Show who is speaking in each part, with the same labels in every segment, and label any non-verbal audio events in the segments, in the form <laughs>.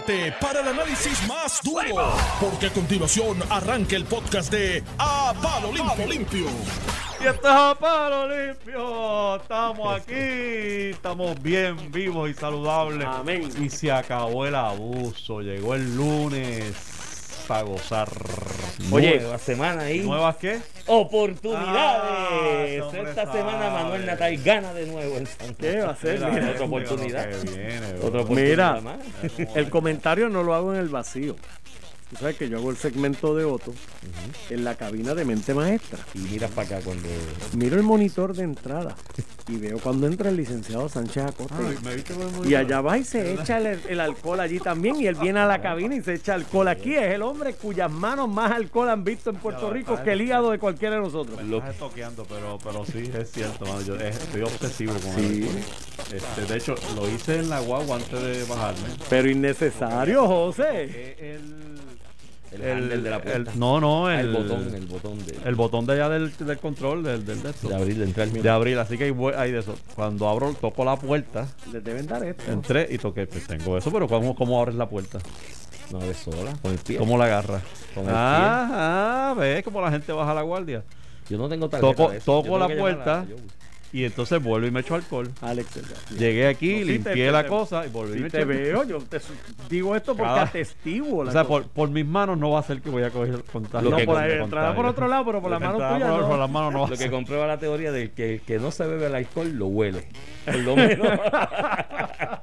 Speaker 1: prepárate para el análisis más duro, porque a continuación arranca el podcast de A Palo Limpio. Limpio.
Speaker 2: Y esto es a palo limpio. Estamos aquí, estamos bien vivos y saludables.
Speaker 3: Amén.
Speaker 2: Y se acabó el abuso. Llegó el lunes a gozar.
Speaker 3: Oye,
Speaker 4: Nueva semana ahí.
Speaker 2: ¿Nuevas qué?
Speaker 4: Oportunidades.
Speaker 2: Ah,
Speaker 4: Esta
Speaker 2: sabe.
Speaker 4: semana Manuel Natal gana de nuevo en San
Speaker 3: ¿Qué va a?
Speaker 2: Mira,
Speaker 3: Mira,
Speaker 4: otra oportunidad.
Speaker 2: viene,
Speaker 4: Otra oportunidad
Speaker 3: Mira.
Speaker 4: más.
Speaker 3: El comentario no lo hago en el vacío. Tú sabes que yo hago el segmento de Otto en la cabina de mente maestra.
Speaker 4: Y mira para acá cuando.
Speaker 3: Miro el monitor de entrada y veo cuando entra el licenciado Sánchez Acosta.
Speaker 2: Ay, me viste con el monitor.
Speaker 3: Y allá va y se echa el, el alcohol allí también. Y él viene a la cabina y se echa alcohol aquí. Es el hombre cuyas manos más alcohol han visto en Puerto Rico que el hígado de cualquiera de nosotros.
Speaker 2: Me estás toqueando, pero, pero sí, es cierto, mano. Yo estoy obsesivo con
Speaker 3: Sí.
Speaker 2: el alcohol. Este, de hecho, lo hice en la guagua antes de bajarme.
Speaker 3: Pero innecesario, José.
Speaker 2: Eh, El,
Speaker 4: El handle de la puerta.
Speaker 2: el- no, no,
Speaker 4: Ah,
Speaker 2: el,
Speaker 4: el botón, el botón de,
Speaker 2: el botón de allá del, del control, del, del de esto.
Speaker 4: de abrir, de entrar.
Speaker 2: de abrir, así que hay, hay de eso. Cuando abro, toco la puerta,
Speaker 3: Les deben dar esto.
Speaker 2: entré y toqué, pues tengo eso, pero ¿cómo, cómo abres la puerta?
Speaker 4: No ves sola, con el pie.
Speaker 2: ¿Cómo la agarras?
Speaker 4: Con el
Speaker 2: Ah, ah, ves cómo la gente baja la guardia.
Speaker 4: Yo no tengo tarjeta
Speaker 2: Toco-
Speaker 4: de eso.
Speaker 2: toco la puerta.
Speaker 4: yo-
Speaker 2: Y entonces vuelvo y me echo alcohol.
Speaker 3: Alex.
Speaker 2: Llegué aquí,
Speaker 3: No, sí,
Speaker 2: limpié
Speaker 3: te-
Speaker 2: la
Speaker 3: te-
Speaker 2: cosa y volví y
Speaker 3: Si
Speaker 2: me
Speaker 3: te
Speaker 2: eché
Speaker 3: veo, yo te digo esto porque
Speaker 2: Cada-
Speaker 3: atestiguo la
Speaker 2: O sea,
Speaker 3: cosa.
Speaker 2: por, por mis manos no va a ser que voy a coger el contagio.
Speaker 3: no,
Speaker 4: que
Speaker 3: por entrará por otro lado, pero por la mano
Speaker 2: Entrará
Speaker 3: tuya
Speaker 2: por,
Speaker 3: no.
Speaker 2: por las manos no va a
Speaker 4: Lo que comprueba la teoría de que el que no se bebe el alcohol lo huele. Por lo menos. <laughs>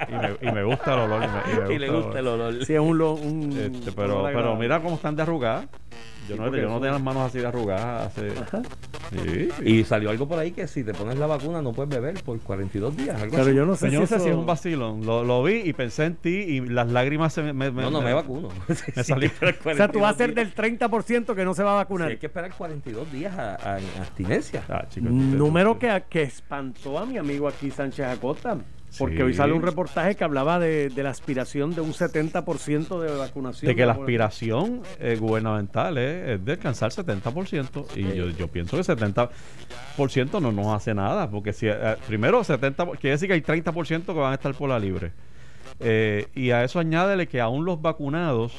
Speaker 2: Y me, y me gusta el olor. Y, me, y me
Speaker 4: y le gusta el olor.
Speaker 3: Sí, es un, lo- un
Speaker 2: Este, pero,
Speaker 3: olor
Speaker 2: pero mira cómo están de arrugadas. Yo
Speaker 3: Sí,
Speaker 2: no, yo no tenía las manos así de arrugadas. Sí, sí.
Speaker 4: Y salió algo por ahí que si te pones la vacuna no puedes beber por 42 días. Algo
Speaker 3: Pero
Speaker 4: así.
Speaker 3: yo no sé
Speaker 2: Yo no
Speaker 3: si
Speaker 2: sé si es un vacilón. Lo, lo vi y pensé en ti y las lágrimas se me. me-
Speaker 4: No, no me vacuno. <laughs>
Speaker 2: Me salió.
Speaker 3: O sea, tú vas a ser del 30% que no se va a vacunar.
Speaker 4: hay que esperar 42 días a, a- en abstinencia.
Speaker 2: Ah,
Speaker 3: Número que, que espantó a mi amigo aquí Sánchez Acosta. Porque
Speaker 2: Sí.
Speaker 3: hoy sale un reportaje que hablaba de, de la aspiración de un 70% de vacunación.
Speaker 2: De que la aspiración eh, gubernamental es, es de alcanzar 70%. Y yo, yo pienso que 70% no nos hace nada. Porque si eh, primero 70%, quiere decir que hay 30% que van a estar por la libre. Eh, y a eso añádele que aún los vacunados,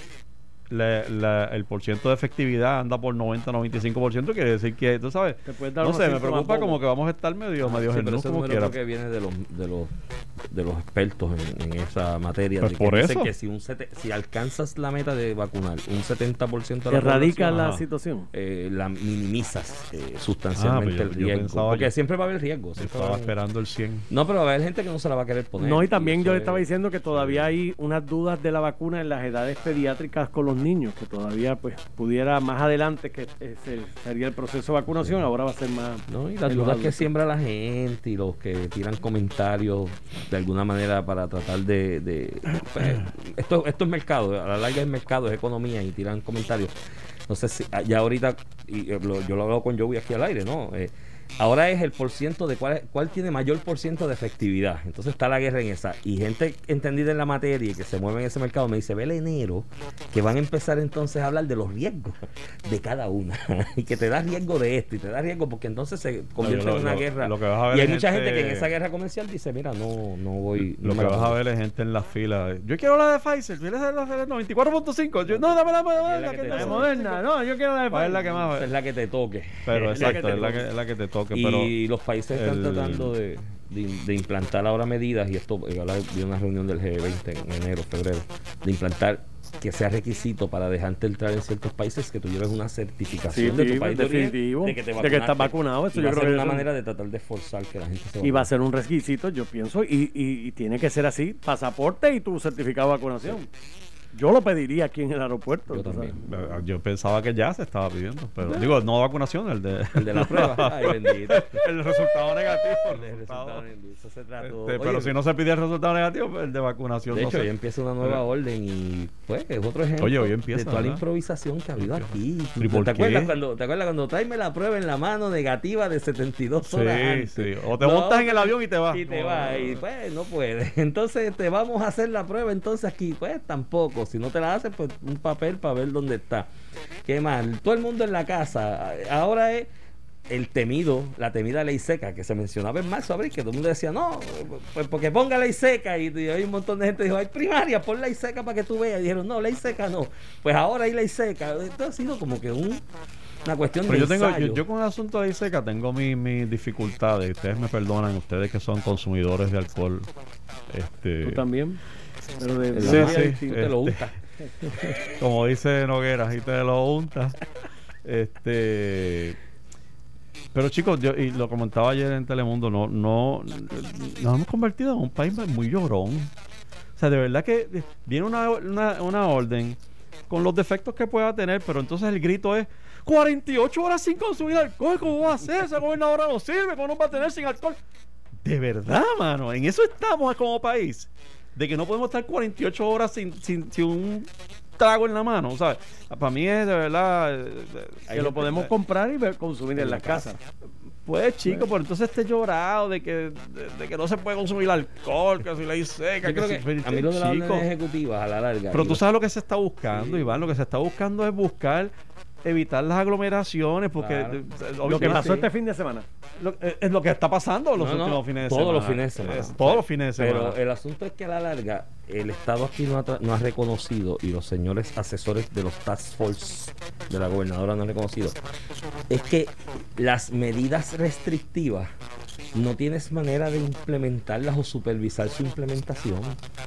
Speaker 2: la- la- el porciento de efectividad anda por 90-95%. Quiere decir que, tú sabes, no sé, me preocupa como que vamos a estar medio, medio
Speaker 4: Sí, pero
Speaker 2: genús
Speaker 4: ese
Speaker 2: como
Speaker 4: número
Speaker 2: quiera.
Speaker 4: creo que viene de los, de los, de los expertos en, en esa materia.
Speaker 2: Pues
Speaker 4: de que
Speaker 2: por
Speaker 4: dicen
Speaker 2: eso.
Speaker 4: que si, un sete- si alcanzas la meta de vacunar un 70% de la
Speaker 3: Erradica la
Speaker 2: Ajá.
Speaker 3: situación.
Speaker 4: eh, la minimizas eh,
Speaker 2: Ah,
Speaker 4: sustancialmente
Speaker 2: pues yo-
Speaker 4: el riesgo.
Speaker 2: pensaba-
Speaker 4: porque
Speaker 2: yo-
Speaker 4: siempre va a haber riesgo.
Speaker 2: Estaba
Speaker 4: haber-
Speaker 2: esperando el 100.
Speaker 4: No, pero va a haber gente que no se la va a querer poner.
Speaker 3: No, y también yo le estaba
Speaker 4: es-
Speaker 3: diciendo que todavía hay unas dudas de la vacuna en las edades pediátricas con los niños, que todavía pues pudiera más adelante que ese sería el proceso de vacunación, ahora va a ser más...
Speaker 4: No, y las dudas que siembra la gente y los que tiran comentarios de alguna manera para tratar de... de- pues, esto, esto es mercado, a la larga es mercado, es economía y tiran comentarios. No sé si ah, ya ahorita, y eh, lo- yo lo hablo con Joey aquí al aire, ¿no? Eh, ahora es el porciento de cuál, cuál tiene mayor porciento de efectividad. Entonces está la guerra en esa. Y gente entendida en la materia y que se mueve en ese mercado me dice, ve el enero, que van a empezar entonces a hablar de los riesgos de cada una. <laughs> y que te da riesgo de esto y te da riesgo porque entonces se convierte
Speaker 2: lo-
Speaker 4: en una
Speaker 2: lo-
Speaker 4: guerra.
Speaker 2: lo que vas a ver
Speaker 4: y hay mucha gente,
Speaker 2: gente-
Speaker 4: que en esa guerra comercial dice, mira, no, no voy...
Speaker 2: Lo
Speaker 4: no
Speaker 2: que vas a
Speaker 4: pongo".
Speaker 2: ver es gente en la fila. Yo quiero la de Pfizer. ¿Quieres la de 94.5? Yo- No, dame la,
Speaker 4: la
Speaker 2: la
Speaker 4: que
Speaker 2: que
Speaker 4: te-
Speaker 3: La de
Speaker 2: no-
Speaker 3: Moderna, no, yo quiero la de
Speaker 2: ¿Cuál es la que
Speaker 3: Pfizer.
Speaker 2: más?
Speaker 4: Es la que te toque.
Speaker 2: Pero exacto, es la que te toque.
Speaker 4: Y
Speaker 2: Pero
Speaker 4: los países están
Speaker 2: el-
Speaker 4: tratando de, de, de implantar ahora medidas, y esto eh, ahora vi una reunión del G20 en enero, febrero, de implantar que sea requisito para dejarte entrar en ciertos países que tú lleves una certificación
Speaker 3: Sí,
Speaker 4: de tu
Speaker 3: sí,
Speaker 4: país de origen,
Speaker 3: definitivo.
Speaker 4: de que te
Speaker 3: De que estás vacunado, eso
Speaker 4: Y
Speaker 3: yo
Speaker 4: va a
Speaker 3: creo
Speaker 4: ser
Speaker 3: que
Speaker 4: una
Speaker 3: eso-
Speaker 4: manera de tratar de forzar que la gente se
Speaker 3: Y va a
Speaker 4: vacune.
Speaker 3: ser un requisito, yo pienso, y, y- y tiene que ser así, pasaporte y tu certificado de vacunación. Yo lo pediría aquí en el aeropuerto.
Speaker 4: Yo también.
Speaker 3: sabes.
Speaker 2: yo pensaba que ya se estaba pidiendo. Pero digo, no vacunación, el de,
Speaker 4: El de la <laughs> prueba. Ay, bendito.
Speaker 2: el resultado negativo. el resultado.
Speaker 4: resultado, eso se trató.
Speaker 2: Este, pero
Speaker 4: Oye,
Speaker 2: si no se pide el resultado negativo, pues el de vacunación.
Speaker 4: De
Speaker 2: no
Speaker 4: hecho,
Speaker 2: sé.
Speaker 4: ya empieza una nueva orden y pues es otro ejemplo
Speaker 2: Oye, hoy empieza,
Speaker 4: de toda la improvisación que ha habido aquí.
Speaker 2: ¿Y
Speaker 4: ¿Te,
Speaker 2: qué?
Speaker 4: acuerdas cuando, ¿Te acuerdas cuando tráeme la prueba en la mano negativa de 72
Speaker 2: Sí,
Speaker 4: horas antes?
Speaker 2: sí. O te montas en el avión y te vas.
Speaker 4: Y te
Speaker 2: No,
Speaker 4: vas
Speaker 2: no,
Speaker 4: y
Speaker 2: no.
Speaker 4: pues no puedes. <laughs> Entonces te vamos a hacer la prueba entonces aquí. Pues tampoco. Si no te la haces, pues un papel para ver dónde está. ¿Qué más? Todo el mundo en la casa. Ahora es el temido, la temida ley seca que se mencionaba en marzo, abril, que todo el mundo decía, no, pues porque ponga ley seca. Y, y hay un montón de gente que dijo, hay primaria, pon ley seca para que tú veas. Y dijeron, no, ley seca no. Pues ahora hay ley seca. Esto ha sido como que un, una cuestión
Speaker 2: Pero
Speaker 4: de
Speaker 2: yo tengo,
Speaker 4: ensayo.
Speaker 2: yo, yo con el asunto de seca tengo mis mis dificultades. Ustedes me perdonan, ustedes que son consumidores de alcohol. Este,
Speaker 3: Tú también. Pero de,
Speaker 2: Sí,
Speaker 4: te lo
Speaker 2: este,
Speaker 4: gusta. <laughs>
Speaker 2: como dice Noguera, y te lo untas. Este. Pero chicos, yo, y lo comentaba ayer en Telemundo, no, no, nos hemos convertido en un país muy llorón. O sea, de verdad que viene una, una, una orden con los defectos que pueda tener, pero entonces el grito es 48 horas sin consumir alcohol, ¿cómo va a ser? Esa gobernadora no sirve, ¿cómo nos va a tener sin alcohol? De verdad, mano, en eso estamos como país. De que no podemos estar 48 horas sin, sin, sin un trago en la mano, ¿sabes? Para mí es de verdad... eh,
Speaker 3: que lo podemos comprar y consumir en la casa.
Speaker 2: Pues chico, pero entonces esté llorado de que, de, de que no se puede consumir alcohol, que si ley seca,
Speaker 4: Yo creo
Speaker 2: que,
Speaker 4: que
Speaker 2: si-
Speaker 4: a mí lo de las ejecutivas a la larga.
Speaker 2: Pero tú sabes lo que se está buscando,
Speaker 4: Sí.
Speaker 2: Iván. Lo que se está buscando es buscar evitar las aglomeraciones, porque
Speaker 4: Claro.
Speaker 2: eh,
Speaker 3: Lo que
Speaker 2: obviamente-
Speaker 3: pasó este fin de semana.
Speaker 2: lo- eh, es lo que está pasando los
Speaker 4: No, no,
Speaker 2: últimos fines de
Speaker 4: todos
Speaker 2: semana.
Speaker 4: los fines de semana.
Speaker 2: Es todos los fines de semana.
Speaker 4: Pero el asunto es que a la larga el Estado aquí no ha, tra- no ha reconocido y los señores asesores de los task force de la gobernadora no han reconocido es que las medidas restrictivas no tienes manera de implementarlas o supervisar su implementación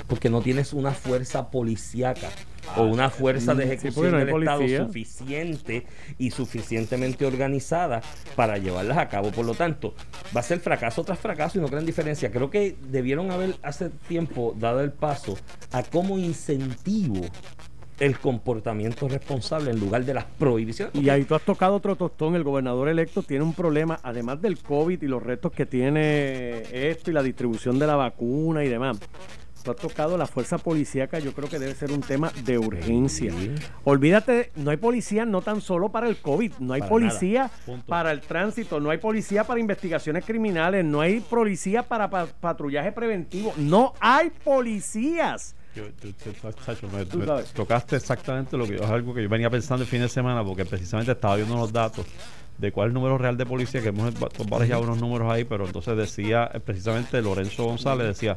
Speaker 4: porque no tienes una fuerza policíaca o una fuerza de
Speaker 3: sí,
Speaker 4: ejecución
Speaker 3: no hay
Speaker 4: del Estado suficiente y suficientemente organizada para llevarlas a cabo. Por lo tanto, va a ser fracaso tras fracaso y no crean diferencia. Creo que debieron haber hace tiempo dado el paso a cómo incentivo el comportamiento responsable en lugar de las prohibiciones.
Speaker 3: Y ahí tú has tocado otro tostón. El gobernador electo tiene un problema, además del COVID y los retos que tiene esto y la distribución de la vacuna y demás. Tú has tocado la fuerza policíaca, yo creo que debe ser un tema de urgencia.
Speaker 4: Sí.
Speaker 3: Olvídate, no hay policía no tan solo para el COVID, no hay
Speaker 4: Para
Speaker 3: policía
Speaker 2: nada.
Speaker 3: Para el tránsito, no hay policía para investigaciones criminales, no hay policía para pa- patrullaje preventivo, no hay policías.
Speaker 2: Yo- yo- yo- Sacho, me-
Speaker 3: Tú
Speaker 2: me
Speaker 3: sabes.
Speaker 2: tocaste exactamente lo que es algo que yo venía pensando el fin de semana porque precisamente estaba viendo los datos de cuál es el número real de policía que hemos ba- barajado unos números ahí pero entonces decía eh, precisamente Lorenzo González decía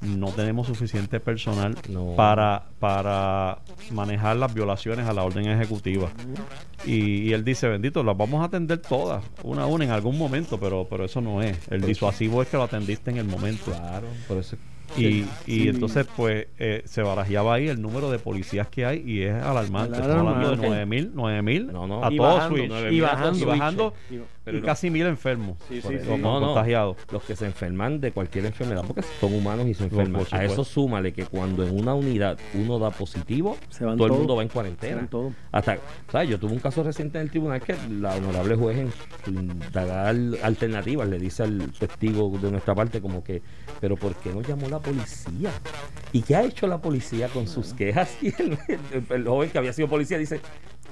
Speaker 2: no tenemos suficiente personal
Speaker 4: No.
Speaker 2: para para manejar las violaciones a la orden ejecutiva y, y él dice bendito las vamos a atender todas una a una en algún momento pero pero eso no es el disuasivo es que lo atendiste en el momento
Speaker 4: Claro, por eso.
Speaker 2: Y, y
Speaker 3: Sí.
Speaker 2: entonces, pues, eh, se barajeaba ahí el número de policías que hay y es alarmante.
Speaker 3: Es
Speaker 2: Estamos hablando de
Speaker 3: alarmante.
Speaker 2: 9 mil, 9 mil
Speaker 4: No, no.
Speaker 2: a
Speaker 3: Y
Speaker 2: todo
Speaker 3: bajando,
Speaker 2: switch.
Speaker 3: y
Speaker 2: 9.000
Speaker 3: bajando.
Speaker 2: switch. y bajando
Speaker 4: Pero
Speaker 2: y
Speaker 4: no.
Speaker 2: casi mil enfermos
Speaker 3: Sí, sí, sí.
Speaker 4: no.
Speaker 2: contagiados.
Speaker 4: Los que se enferman de cualquier enfermedad, porque son humanos y se enferman. A eso súmale que cuando en una unidad uno da positivo,
Speaker 3: Se van
Speaker 4: todo el mundo va en cuarentena. Hasta, ¿sabes? Yo tuve un caso reciente en el tribunal que la honorable juez en su indagar alternativas le dice al testigo de nuestra parte como que, pero ¿por qué no llamó la policía? ¿Y qué ha hecho la policía con sus quejas? <laughs> Y el, el- el joven que había sido policía dice,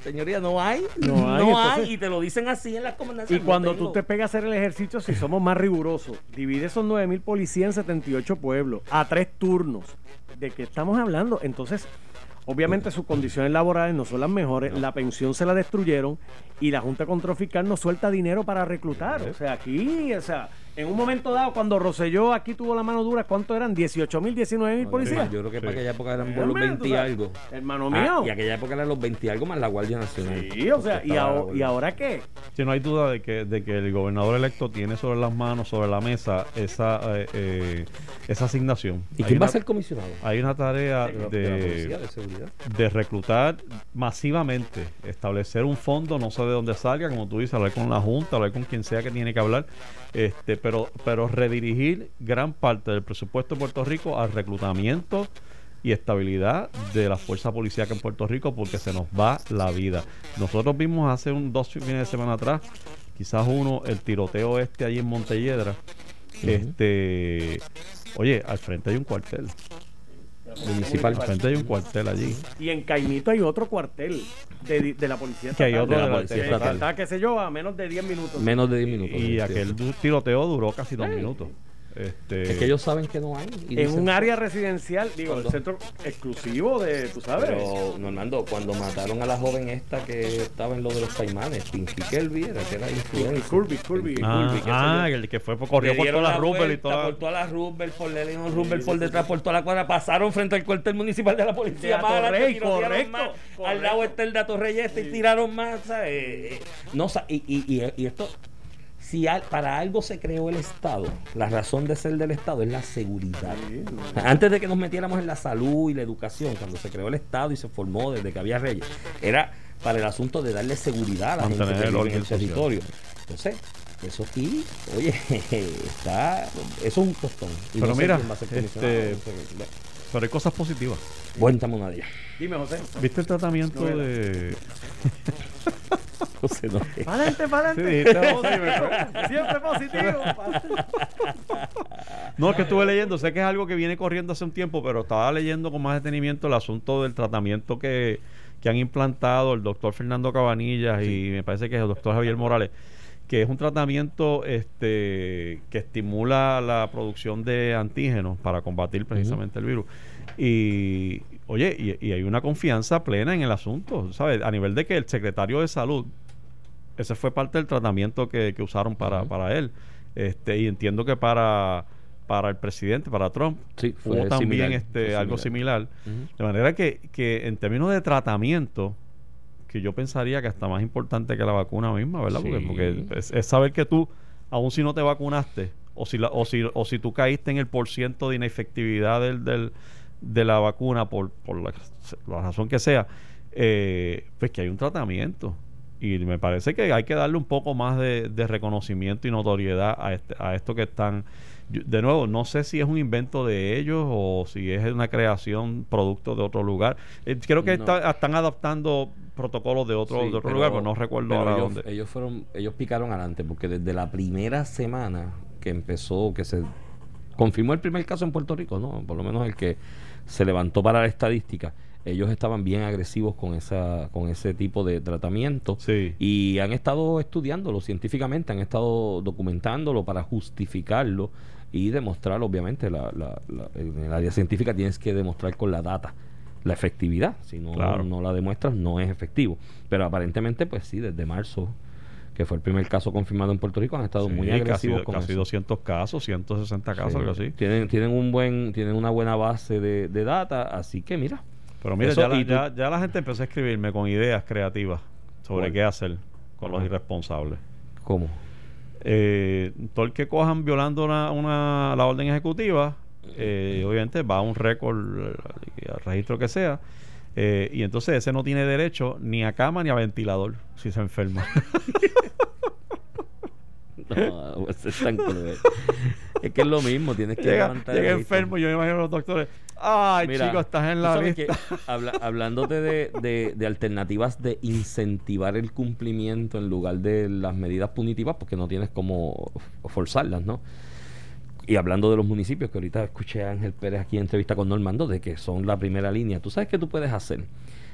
Speaker 4: señoría, no hay,
Speaker 3: No
Speaker 4: no
Speaker 3: hay,
Speaker 4: y te lo dicen así en las comandancias.
Speaker 3: Y cuando tú te pegas a hacer el ejercicio, si somos más rigurosos, divide esos 9 mil policías en 78 pueblos, a tres turnos. ¿De qué estamos hablando? Entonces, obviamente sus condiciones laborales no son las mejores, la pensión se la destruyeron y la Junta Control Fiscal no suelta dinero para reclutar. O sea, aquí, o sea, en un momento dado, cuando Rosselló aquí tuvo la mano dura, ¿cuánto eran? ¿18 mil, 19 mil policías?
Speaker 4: Yo creo que
Speaker 2: Sí.
Speaker 4: para aquella época eran por los 20 y algo.
Speaker 3: Hermano
Speaker 4: Ah,
Speaker 3: mío.
Speaker 4: y aquella época eran los 20 y algo más la Guardia Nacional.
Speaker 3: Sí, o sea, ¿y,
Speaker 4: estaba la
Speaker 3: aho-
Speaker 4: Guardia.
Speaker 3: ¿y ahora qué?
Speaker 2: Sí, no hay duda de que, de que el gobernador electo tiene sobre las manos, sobre la mesa, esa, eh, eh, esa asignación.
Speaker 4: ¿Y
Speaker 2: Hay
Speaker 4: quién va a ser comisionado?
Speaker 2: Hay una tarea
Speaker 4: De la- de policía,
Speaker 2: de,
Speaker 4: de seguridad.
Speaker 2: de reclutar masivamente, establecer un fondo, no sé de dónde salga, como tú dices, hablar con la Junta, hablar con quien sea que tiene que hablar, este, pero, pero redirigir gran parte del presupuesto de Puerto Rico al reclutamiento y estabilidad de la fuerza policíaca en Puerto Rico porque se nos va la vida. Nosotros vimos hace un dos fines de semana atrás, quizás uno, el tiroteo este allí en Montelledra. Este, oye, al frente hay un cuartel.
Speaker 4: Municipal.
Speaker 2: Al frente hay un cuartel allí.
Speaker 3: Y en Caimito hay otro cuartel de, de la policía
Speaker 2: Que hay
Speaker 3: estatal.
Speaker 2: otro
Speaker 4: de la
Speaker 3: Que
Speaker 4: policía
Speaker 3: está,
Speaker 4: estatal.
Speaker 3: qué sé yo, a menos de 10 minutos.
Speaker 4: Menos de 10 minutos.
Speaker 2: Y
Speaker 4: sí.
Speaker 2: aquel tiroteo duró casi dos minutos. Este,
Speaker 4: Es que ellos saben que no hay. y
Speaker 3: En
Speaker 4: dicen,
Speaker 3: un área residencial, digo, el
Speaker 4: Cuando-
Speaker 3: centro exclusivo de, tú sabes.
Speaker 4: Pero, Normando, cuando mataron a la joven esta que estaba en lo de los caimanes, Pinky Kelby era que era influencer.
Speaker 3: Kirby, Kirby.
Speaker 2: Ah,
Speaker 4: Kirby,
Speaker 2: ah, el que fue corrió
Speaker 4: Le
Speaker 2: por
Speaker 4: dieron
Speaker 2: toda la
Speaker 4: la
Speaker 2: Rupert y
Speaker 4: vuelta,
Speaker 2: toda
Speaker 4: por toda la Rupert, por Lenin Rupert por detrás, por toda la cuadra, pasaron frente al cuartel municipal de la policía.
Speaker 3: De
Speaker 4: más adelante
Speaker 3: correcto,
Speaker 4: más,
Speaker 3: correcto.
Speaker 4: Al lado está el de Atorrey este y tiraron más, ¿sabes? Eh, eh, No, y, y, y esto, si al- para algo se creó el Estado, la razón de ser del Estado es la seguridad. Antes de que nos metiéramos en la salud y la educación, cuando se creó el Estado y se formó desde que había reyes, era para el asunto de darle seguridad a la gente
Speaker 2: Mantener
Speaker 4: que
Speaker 2: el
Speaker 4: vive en el
Speaker 2: social.
Speaker 4: territorio. Entonces, eso aquí, oye, <laughs> está, eso es un tostón. Y
Speaker 2: Pero
Speaker 4: no
Speaker 2: mira, este-. Pero hay cosas positivas.
Speaker 4: Cuéntame una de ellas.
Speaker 3: Dime, José.
Speaker 2: ¿Viste el tratamiento de. <laughs> <laughs> <laughs>
Speaker 4: No sé, no
Speaker 2: Sí,
Speaker 3: Siempre positivo.
Speaker 2: No, es que estuve leyendo, sé que es algo que viene corriendo hace un tiempo, pero estaba leyendo con más detenimiento el asunto del tratamiento que, que han implantado el doctor Fernando Cabanillas y me parece que es el doctor Javier Morales, que es un tratamiento este que estimula la producción de antígenos para combatir precisamente el virus. Y oye, y, y hay una confianza plena en el asunto, ¿sabes? A nivel de que el secretario de salud, ese fue parte del tratamiento que, que usaron para, para él. Este, y entiendo que para, para el presidente, para Trump,
Speaker 4: Sí, fue
Speaker 2: hubo también
Speaker 4: similar,
Speaker 2: este,
Speaker 4: fue
Speaker 2: algo similar. De manera que, que en términos de tratamiento, que yo pensaría que hasta más importante que la vacuna misma, ¿verdad? Porque es, es saber que tú, aun si no te vacunaste, o si, la, o si, o si tú caíste en el porciento de inefectividad del, del- de la vacuna por, por la, la razón que sea, eh, pues que hay un tratamiento. Y me parece que hay que darle un poco más de, de reconocimiento y notoriedad a, este, a esto que están. yo- de nuevo, no sé si es un invento de ellos o si es una creación producto de otro lugar. Eh, creo que
Speaker 4: No.
Speaker 2: está- están adaptando protocolos de otro,
Speaker 4: Sí,
Speaker 2: de otro
Speaker 4: pero-
Speaker 2: lugar, pero no recuerdo
Speaker 4: pero
Speaker 2: ahora
Speaker 4: ellos,
Speaker 2: dónde.
Speaker 4: ellos fueron, ellos picaron adelante porque desde la primera semana que empezó, que se confirmó el primer caso en Puerto Rico, no, por lo menos el que se levantó para la estadística, ellos estaban bien agresivos con esa, con ese tipo de tratamiento
Speaker 2: Sí.
Speaker 4: y han estado estudiándolo científicamente, han estado documentándolo para justificarlo y demostrar, obviamente, la, la- la- en el área científica tienes que demostrar con la data la efectividad. Si no,
Speaker 2: Claro.
Speaker 4: no la demuestras, no es efectivo. Pero aparentemente, pues sí, desde marzo, que fue el primer caso confirmado en Puerto Rico, han estado
Speaker 2: Sí,
Speaker 4: muy
Speaker 2: casi,
Speaker 4: agresivos con
Speaker 2: casi
Speaker 4: eso.
Speaker 2: 200 casos, 160 casos,
Speaker 4: Sí.
Speaker 2: algo así.
Speaker 4: Tienen, tienen un buen, tienen una buena base de, de data, así que mira.
Speaker 2: Pero mira,
Speaker 4: Eso,
Speaker 2: ya, la, ya, ya la gente empezó a escribirme con ideas creativas sobre
Speaker 4: ¿Cuál?
Speaker 2: qué hacer con los irresponsables.
Speaker 4: ¿Cómo?
Speaker 2: Eh, todo el que cojan violando una, una- la orden ejecutiva, eh, obviamente va a un récord, eh, al registro que sea, eh, y entonces ese no tiene derecho ni a cama ni a ventilador si se enferma. <laughs>
Speaker 4: No, pues, es tan cruel. Es que es lo mismo, tienes que
Speaker 2: llega
Speaker 4: levantar
Speaker 2: llega enfermo y yo me imagino a los doctores, ay
Speaker 4: Mira,
Speaker 2: chico, estás en la lista.
Speaker 4: que, <laughs> habla- hablándote de, de- de alternativas de incentivar el cumplimiento en lugar de las medidas punitivas, porque no tienes como forzarlas, ¿no? Y hablando de los municipios, que ahorita escuché a Ángel Pérez aquí en entrevista con Normando, de que son la primera línea. ¿Tú sabes qué tú puedes hacer?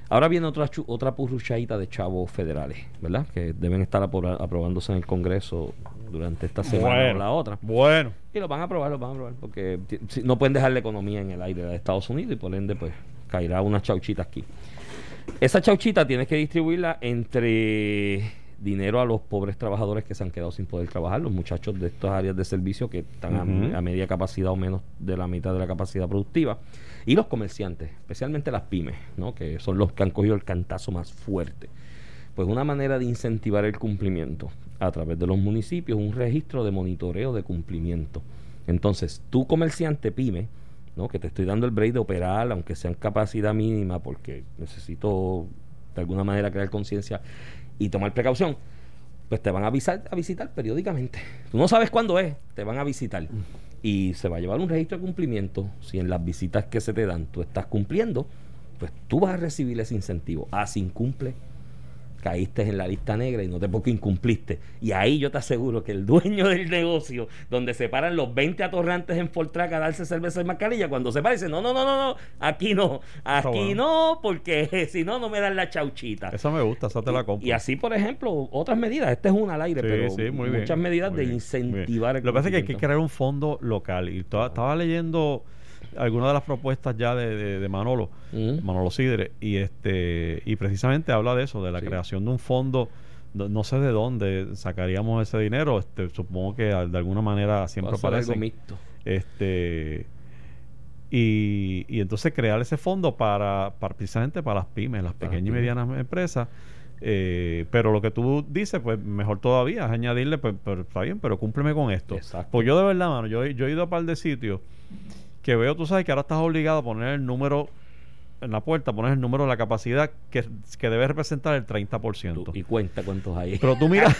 Speaker 4: Ahora viene otra, otra purruchadita de chavos federales, ¿verdad? Que deben estar apro- aprobándose en el Congreso durante esta semana o la otra.
Speaker 2: Bueno,
Speaker 4: Y lo van a aprobar, lo van a aprobar, porque no pueden dejar la economía en el aire de Estados Unidos y por ende, pues, caerá una chauchita aquí. Esa chauchita tienes que distribuirla entre dinero a los pobres trabajadores que se han quedado sin poder trabajar, los muchachos de estas áreas de servicio que están a- media capacidad o menos de la mitad de la capacidad productiva, y los comerciantes, especialmente las pymes, ¿no? que son los que han cogido el cantazo más fuerte. Pues una manera de incentivar el cumplimiento a través de los municipios, un registro de monitoreo de cumplimiento. Entonces, tú comerciante pyme, ¿no? que te estoy dando el break de operar, aunque sea en capacidad mínima, porque necesito de alguna manera crear conciencia y tomar precaución, pues te van a avisar, a visitar periódicamente. Tú no sabes cuándo es, te van a visitar. Y se va a llevar un registro de cumplimiento. Si en las visitas que se te dan tú estás cumpliendo, pues tú vas a recibir ese incentivo. Ah, si incumple, caíste en la lista negra y no te porque incumpliste. Y ahí yo te aseguro que el dueño del negocio, donde se paran los 20 atorrantes en Fortrack a darse cerveza y mascarilla, cuando se para dice, no, no, no, no, no, aquí no, aquí no, porque <laughs> si no, no me dan la chauchita.
Speaker 2: Eso me gusta, esa te la compro.
Speaker 4: Y así, por ejemplo, otras medidas. Este es una al aire,
Speaker 2: Sí,
Speaker 4: pero
Speaker 2: sí, muy bien,
Speaker 4: muchas medidas
Speaker 2: muy
Speaker 4: de
Speaker 2: bien,
Speaker 4: incentivar
Speaker 2: bien. Lo que pasa es que hay que crear un fondo local. Y toda- estaba leyendo algunas de las propuestas ya de, de- de Manolo. Manolo Sidre, y este y precisamente habla de eso, de la
Speaker 4: Sí.
Speaker 2: creación de un fondo. No, sé de dónde sacaríamos ese dinero. Este, supongo que de alguna manera siempre
Speaker 4: mixto.
Speaker 2: Este y, y entonces crear ese fondo para, para precisamente para las pymes, las
Speaker 4: Para
Speaker 2: pequeñas y medianas empresas. Eh, pero lo que tú dices, pues mejor todavía es añadirle, pues, pero está bien, pero cúmpleme con esto.
Speaker 4: Exacto.
Speaker 2: Pues yo de verdad, mano, yo, yo he ido a par de sitios que veo, tú sabes que ahora estás obligado a poner el número en la puerta, poner el número de la capacidad que, que debe representar el 30%.
Speaker 4: Tú- y cuenta cuántos hay.
Speaker 2: Pero tú miras.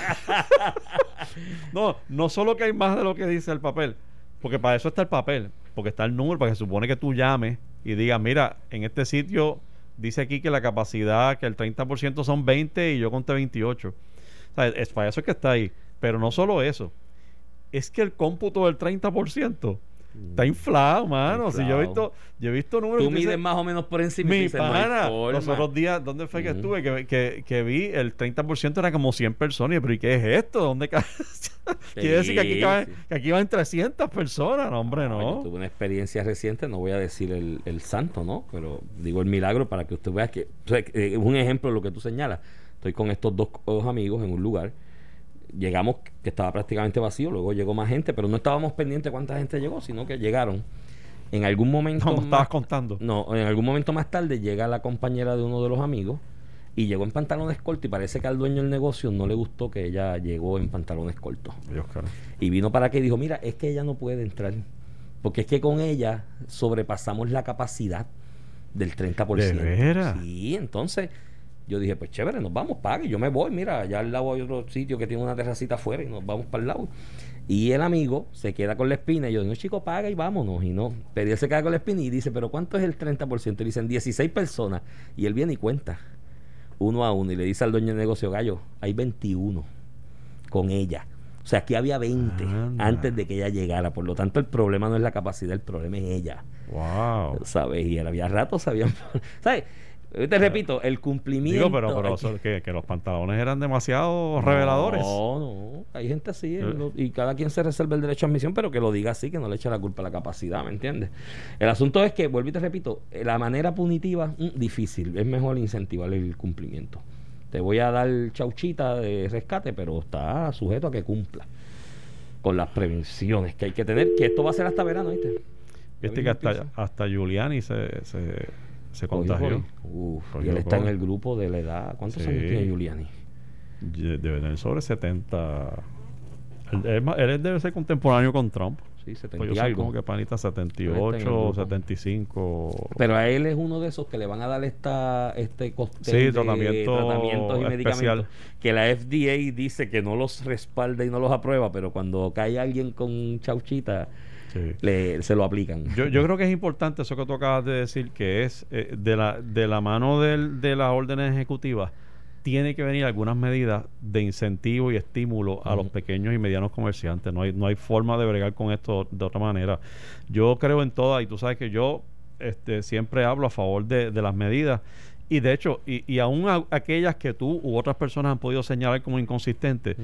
Speaker 2: <laughs> no, no solo que hay más de lo que dice el papel, porque para eso está el papel, porque está el número, para que se supone que tú llames y digas, mira, en este sitio dice aquí que la capacidad, que el 30% son 20 y yo conté 28. O sea, es para eso es que está ahí. Pero no solo eso, es que el cómputo del 30% está inflado, mano. Si yo he visto, yo he visto números
Speaker 4: Tú mides más o menos por encima
Speaker 2: mi
Speaker 4: dices,
Speaker 2: pana, los otros días, ¿dónde fue que estuve? Que, que, que vi el 30% era como 100 personas. Y, pero ¿y qué es esto? ¿Dónde ca- <laughs> Quiere decir que aquí, caben, que aquí van 300 personas. No, hombre,
Speaker 4: No, yo
Speaker 2: no.
Speaker 4: tuve una experiencia reciente, no voy a decir el, el santo, ¿no? Pero digo el milagro para que usted vea que o sea, eh, un ejemplo de lo que tú señalas. Estoy con estos dos, dos amigos en un lugar. Llegamos que estaba prácticamente vacío, luego llegó más gente, pero no estábamos pendientes de cuánta gente llegó, sino que llegaron. En algún momento
Speaker 2: No, estabas contando.
Speaker 4: no, en algún momento más tarde llega la compañera de uno de los amigos y llegó en pantalones cortos y parece que al dueño del negocio no le gustó que ella llegó en pantalones cortos.
Speaker 2: Dios, cara.
Speaker 4: Y vino para y dijo, mira, es que ella no puede entrar. Porque es que con ella sobrepasamos la capacidad del 30%.
Speaker 2: ¿De veras?
Speaker 4: Sí, entonces yo dije, pues chévere, nos vamos, pague. Yo me voy, mira, allá al lado hay otro sitio que tiene una terracita afuera y nos vamos para el lado. Y el amigo se queda con la espina y yo digo, chico, paga y vámonos. Y no, pero él se queda con la espina y dice, pero ¿cuánto es el 30%? Y dicen 16 personas. Y él viene y cuenta uno a uno y le dice al dueño del negocio, gallo, hay 21 con ella. O sea, aquí había 20
Speaker 2: Anda.
Speaker 4: antes de que ella llegara. Por lo tanto, el problema no es la capacidad, el problema es ella.
Speaker 2: Wow.
Speaker 4: ¿Sabes? Y él había rato, sabían. <laughs> ¿Sabes? Te repito, el cumplimiento.
Speaker 2: Digo, pero, pero eso, que, que los pantalones eran demasiado reveladores.
Speaker 4: No, no. Hay gente así.
Speaker 2: Eh.
Speaker 4: y cada quien se reserva el derecho a admisión, pero que lo diga así, que no le eche la culpa a la capacidad, ¿me entiendes? El asunto es que, vuelvo y te repito, eh, la manera punitiva, mm, difícil. Es mejor incentivar el cumplimiento. Te voy a dar chauchita de rescate, pero está sujeto a que cumpla con las prevenciones que hay que tener, que esto va a ser hasta verano, ¿viste?
Speaker 2: Viste que hasta, hasta Giuliani se, se, se contagió.
Speaker 4: Uf, y él está en el grupo de la edad. ¿Cuántos
Speaker 2: Sí.
Speaker 4: años tiene Giuliani?
Speaker 2: Debe tener sobre 70. Él, él debe ser contemporáneo con Trump.
Speaker 4: Sí, 70
Speaker 2: Pues yo soy
Speaker 4: algo.
Speaker 2: como que panita
Speaker 4: Él está en el
Speaker 2: 78,
Speaker 4: grupo.
Speaker 2: 75.
Speaker 4: Pero a él es uno de esos que le van a dar esta, este cóctel
Speaker 2: Sí,
Speaker 4: de
Speaker 2: tratamiento
Speaker 4: tratamientos y
Speaker 2: especial.
Speaker 4: medicamentos que la FDA dice que no los respalda y no los aprueba, pero cuando cae alguien con chauchita,
Speaker 2: Sí.
Speaker 4: le, se lo aplican.
Speaker 2: Yo, yo creo que es importante eso que tú acabas de decir, que es eh, de, la, de la mano del- de las órdenes ejecutivas, tiene que venir algunas medidas de incentivo y estímulo a los pequeños y medianos comerciantes. No hay, no hay forma de bregar con esto de otra manera. Yo creo en todas, y tú sabes que yo este, siempre hablo a favor de, de las medidas. Y de hecho, y, y aún a- aquellas que tú u otras personas han podido señalar como inconsistentes,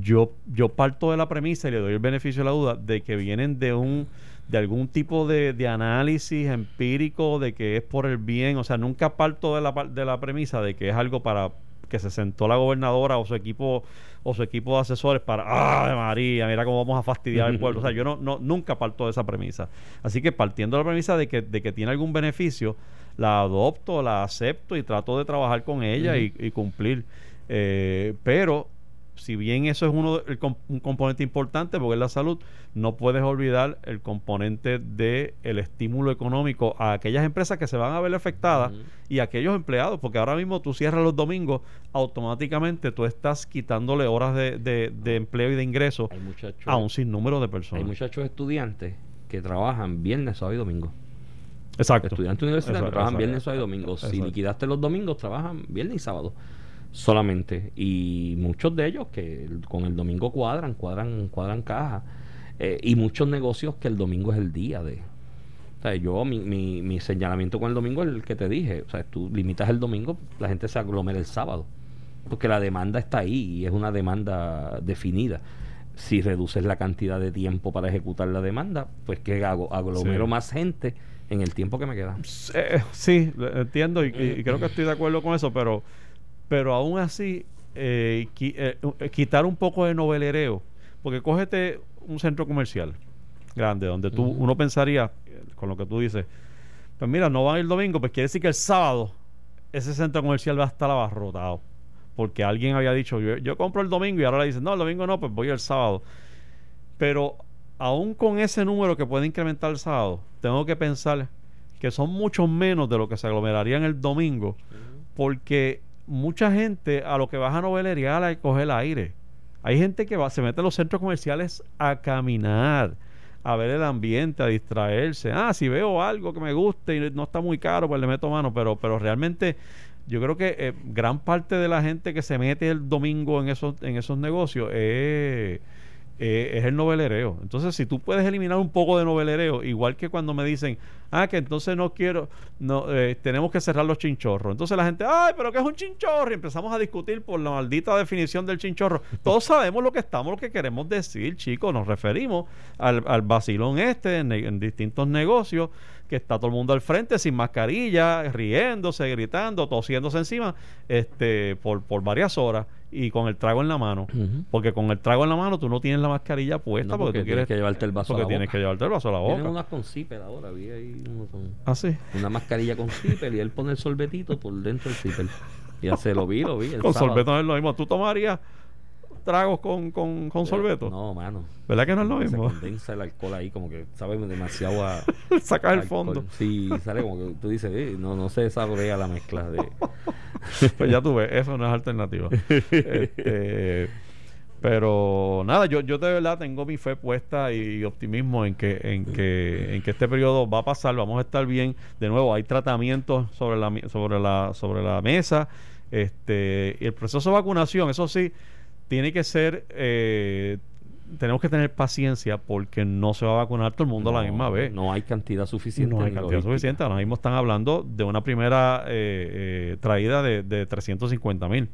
Speaker 2: yo, yo parto de la premisa y le doy el beneficio de la duda de que vienen de un de algún tipo de, de análisis empírico de que es por el bien, o sea, nunca parto de la, de la premisa de que es algo para que se sentó la gobernadora o su equipo o su equipo de asesores para ¡Ay, María! Mira cómo vamos a fastidiar al pueblo. O sea, yo no, no nunca parto de esa premisa. Así que partiendo de la premisa de que, de que tiene algún beneficio, la adopto, la acepto y trato de trabajar con ella y, y cumplir. Eh, pero si bien eso es uno el un componente importante porque es la salud, no puedes olvidar el componente de el estímulo económico a aquellas empresas que se van a ver afectadas y a aquellos empleados, porque ahora mismo tú cierras los domingos, automáticamente tú estás quitándole horas de, de- de empleo y de ingreso
Speaker 4: Hay muchachos,
Speaker 2: a un sinnúmero de
Speaker 4: hay
Speaker 2: personas.
Speaker 4: muchachos estudiantes que trabajan viernes, sábado y domingo.
Speaker 2: Exacto.
Speaker 4: Estudiantes universitarios trabajan
Speaker 2: exacto.
Speaker 4: viernes, sábado y domingo. Si liquidaste los domingos, trabajan viernes y sábado. solamente. Y muchos de ellos que con el domingo cuadran, cuadran, cuadran caja. Eh, y muchos negocios que el domingo es el día de. O sea, yo, mi, mi, mi señalamiento con el domingo es el que te dije. O sea, tú limitas el domingo, la gente se aglomera el sábado. Porque la demanda está ahí y es una demanda definida. Si reduces la cantidad de tiempo para ejecutar la demanda, pues ¿qué hago? Aglomero
Speaker 2: Sí.
Speaker 4: más gente en el tiempo que me queda.
Speaker 2: Eh, sí, lo entiendo y, y creo que estoy de acuerdo con eso, pero, pero aún así, eh, qui- eh, eh, quitar un poco de novelereo, porque cógete un centro comercial grande, donde tú, uno pensaría, eh, con lo que tú dices, pues mira, no van el domingo, pues quiere decir que el sábado ese centro comercial va a estar abarrotado. Porque alguien había dicho, yo, yo compro el domingo y ahora le dicen, no, el domingo no, pues voy el sábado. Pero aún con ese número que puede incrementar el sábado, tengo que pensar que son muchos menos de lo que se aglomerarían el domingo, porque mucha gente a lo que baja a novelería a coger el aire. Hay gente que va, se mete a los centros comerciales a caminar, a ver el ambiente, a distraerse. Ah, si veo algo que me guste y no está muy caro, pues le meto mano, pero, pero realmente yo creo que eh, gran parte de la gente que se mete el domingo en esos, en esos negocios es, es el novelereo. Entonces, si tú puedes eliminar un poco de novelereo, igual que cuando me dicen, ah, que entonces no quiero, no eh, tenemos que cerrar los chinchorros. Entonces la gente, ay, pero ¿qué es un chinchorro? Y empezamos a discutir por la maldita definición del chinchorro. <laughs> Todos sabemos lo que estamos, lo que queremos decir, chicos. Nos referimos al, al vacilón este en, en distintos negocios que está todo el mundo al frente sin mascarilla, riéndose, gritando, tosiéndose encima, este, por, por varias horas y con el trago en la mano. Porque con el trago en la mano tú no tienes la mascarilla puesta
Speaker 4: No,
Speaker 2: porque,
Speaker 4: porque
Speaker 2: tú
Speaker 4: tienes
Speaker 2: quieres
Speaker 4: que llevarte el vaso a la
Speaker 2: tienes
Speaker 4: boca.
Speaker 2: que llevarte el vaso a la
Speaker 4: Tienen
Speaker 2: boca.
Speaker 4: unas con zipper ahora, vi ahí uno con
Speaker 2: Ah, sí.
Speaker 4: una mascarilla con zipper y él pone el sorbetito por dentro del zipper. Ya se lo vi, lo vi. el
Speaker 2: Con
Speaker 4: sábado.
Speaker 2: sorbeto no es lo mismo. ¿Tú tomarías tragos con, con, con
Speaker 4: Eh,
Speaker 2: sorbeto?
Speaker 4: No, mano.
Speaker 2: ¿Verdad que no es lo
Speaker 4: Se
Speaker 2: mismo?
Speaker 4: condensa el alcohol ahí, como que sabe demasiado a. <laughs>
Speaker 2: Sacas el fondo.
Speaker 4: Sí, sale como que tú dices, eh, no, no se saborea la mezcla de. <laughs>
Speaker 2: Pues ya tú ves, eso no es alternativa. Este, pero nada, yo, yo de verdad tengo mi fe puesta y optimismo en que, en que, en que este periodo va a pasar, vamos a estar bien. De nuevo, hay tratamientos sobre la, sobre la, sobre la mesa. Este, y el proceso de vacunación, eso sí, tiene que ser, eh, tenemos que tener paciencia porque no se va a vacunar todo el mundo a la
Speaker 4: No,
Speaker 2: misma vez.
Speaker 4: No hay cantidad suficiente.
Speaker 2: No hay cantidad
Speaker 4: logística.
Speaker 2: suficiente. Ahora mismo están hablando de una primera eh, eh, traída de, de 350 mil.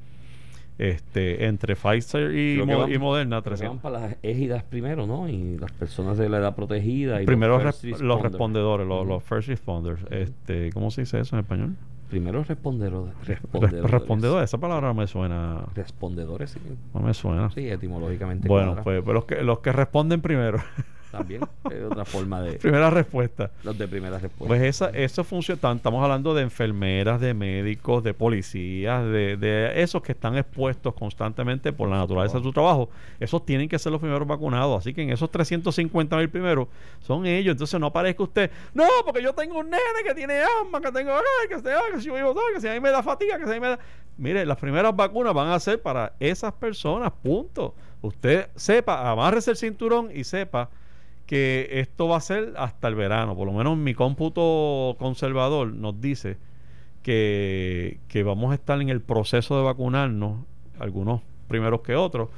Speaker 2: Este, entre Pfizer y, Mo-
Speaker 4: van-
Speaker 2: y Moderna,
Speaker 4: Creo que
Speaker 2: 300.
Speaker 4: van para las égidas primero, ¿no? Y las personas de la edad protegida. Y
Speaker 2: Primero
Speaker 4: los,
Speaker 2: res- los respondedores, los,
Speaker 4: Ujú.
Speaker 2: los first responders. Este, ¿Cómo se dice eso en español?
Speaker 4: Primero respondedores.
Speaker 2: Res-
Speaker 4: Respondedores.
Speaker 2: Respondedores. Esa palabra no me suena.
Speaker 4: Respondedores, sí.
Speaker 2: No me suena.
Speaker 4: Sí, etimológicamente.
Speaker 2: bueno,
Speaker 4: cuadra.
Speaker 2: pues, pues los, que, los que responden primero. <laughs>
Speaker 4: También es otra forma de.
Speaker 2: Primera respuesta.
Speaker 4: Los de primera respuesta.
Speaker 2: Pues esa, eso funciona. tam- Estamos hablando de enfermeras, de médicos, de policías, de, de esos que están expuestos constantemente por la naturaleza de su trabajo. Esos tienen que ser los primeros vacunados. Así que en esos 350 mil primeros son ellos. Entonces no aparezca usted, no, porque yo tengo un nene que tiene asma, que tengo, ay, que, se, ay, que si yo vivo, ay, que si a mí me da fatiga, que si a mí me da. Mire, las primeras vacunas van a ser para esas personas, punto. Usted sepa, amárrese el cinturón y sepa que esto va a ser hasta el verano. Por lo menos mi cómputo conservador nos dice que, que vamos a estar en el proceso de vacunarnos, algunos primeros que otros,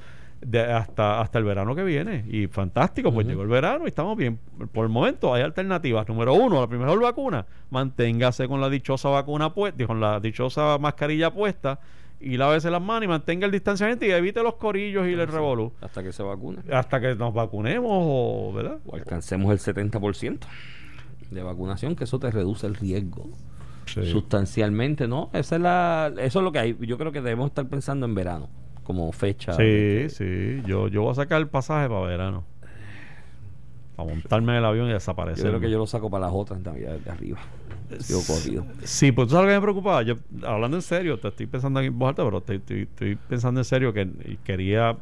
Speaker 2: de hasta, hasta el verano que viene. Y fantástico, pues llegó el verano y estamos bien. Por el momento hay alternativas. Número uno, la primera vacuna, manténgase con la dichosa vacuna puesta, con la dichosa mascarilla puesta y lávese las manos y mantenga el distanciamiento y evite los corillos y el revolú.
Speaker 4: Hasta que se vacune.
Speaker 2: Hasta que nos vacunemos, o, ¿verdad?
Speaker 4: O alcancemos el 70% de vacunación, que eso te reduce el riesgo.
Speaker 2: Sí.
Speaker 4: Sustancialmente, ¿no? Esa es la, eso es lo que hay. Yo creo que debemos estar pensando en verano, como fecha.
Speaker 2: Sí,
Speaker 4: de
Speaker 2: sí. Yo, yo voy a sacar el pasaje para verano. Para montarme en el avión y desaparecer.
Speaker 4: Yo creo que yo lo saco para las otras navidades de arriba. Sigo corrido.
Speaker 2: Sí, pues tú sabes que me preocupaba. Yo, hablando en serio, te estoy pensando en voz alta, pero estoy, estoy pensando en serio que quería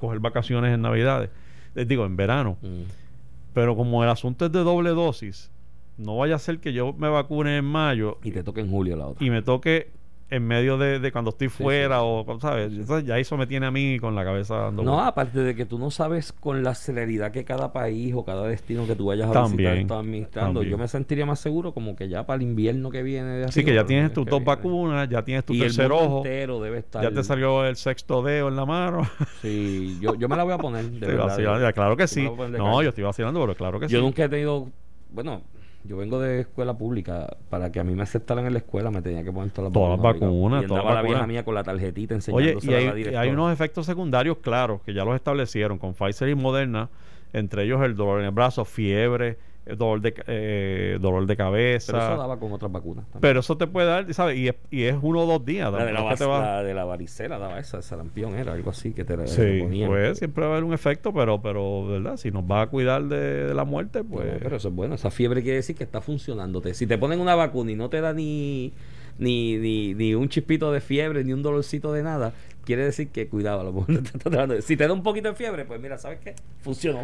Speaker 2: coger vacaciones en Navidades. Les digo, en verano.
Speaker 4: Mm.
Speaker 2: Pero como el asunto es de doble dosis, no vaya a ser que yo me vacune en mayo
Speaker 4: Y te toca en julio la otra.
Speaker 2: y me toque en medio de, de cuando estoy
Speaker 4: Sí,
Speaker 2: fuera
Speaker 4: sí.
Speaker 2: o, ¿sabes? Entonces ya eso me tiene a mí con la cabeza dando
Speaker 4: No, aparte de que tú no sabes con la celeridad que cada país o cada destino que tú vayas a visitar
Speaker 2: También,
Speaker 4: está administrando.
Speaker 2: también.
Speaker 4: Yo me sentiría más seguro como que ya para el invierno que viene. de
Speaker 2: Sí, que
Speaker 4: arriba,
Speaker 2: ya tienes
Speaker 4: es
Speaker 2: tus dos
Speaker 4: viene.
Speaker 2: vacunas, ya tienes tu
Speaker 4: y el
Speaker 2: tercer
Speaker 4: mundo
Speaker 2: ojo,
Speaker 4: entero debe estar.
Speaker 2: ya te salió el sexto dedo en la mano. <laughs>
Speaker 4: Sí, yo, yo me la voy a poner. De verdad,
Speaker 2: vacilando,
Speaker 4: de-
Speaker 2: ya, claro que
Speaker 4: yo
Speaker 2: sí. No, yo estoy vacilando, pero claro que
Speaker 4: Yo
Speaker 2: sí.
Speaker 4: nunca he tenido. Bueno, yo vengo de escuela pública. Para que a mí me aceptaran en la escuela, me tenía que poner todas las
Speaker 2: Todas
Speaker 4: obligado.
Speaker 2: vacunas,
Speaker 4: Y
Speaker 2: todas las
Speaker 4: la vieja
Speaker 2: vacunas.
Speaker 4: mía con la tarjetita
Speaker 2: Oye,
Speaker 4: enseñándose
Speaker 2: y
Speaker 4: a la
Speaker 2: hay, y hay unos efectos secundarios claros que ya los establecieron con Pfizer y Moderna, entre ellos el dolor en el brazo, fiebre, dolor de, eh, dolor de cabeza.
Speaker 4: Pero eso daba con otras vacunas. también.
Speaker 2: Pero eso te puede dar, ¿sabes? Y es, y es uno o dos días.
Speaker 4: la, de la, vas-
Speaker 2: va-
Speaker 4: la de la varicela daba esa, el sarampión era algo así que te la-
Speaker 2: Sí,
Speaker 4: te
Speaker 2: pues siempre va a haber un efecto, pero, pero ¿verdad? Si nos va a cuidar de, de la muerte,
Speaker 4: No,
Speaker 2: pues...
Speaker 4: pero eso es bueno. Esa fiebre quiere decir que está funcionándote. Si te ponen una vacuna y no te da ni, ni, ni, ni un chispito de fiebre, ni un dolorcito de nada, quiere decir que cuidado, a lo mejor <laughs> te está tratando de- Si te da un poquito de fiebre, pues mira, ¿sabes qué? Funcionó.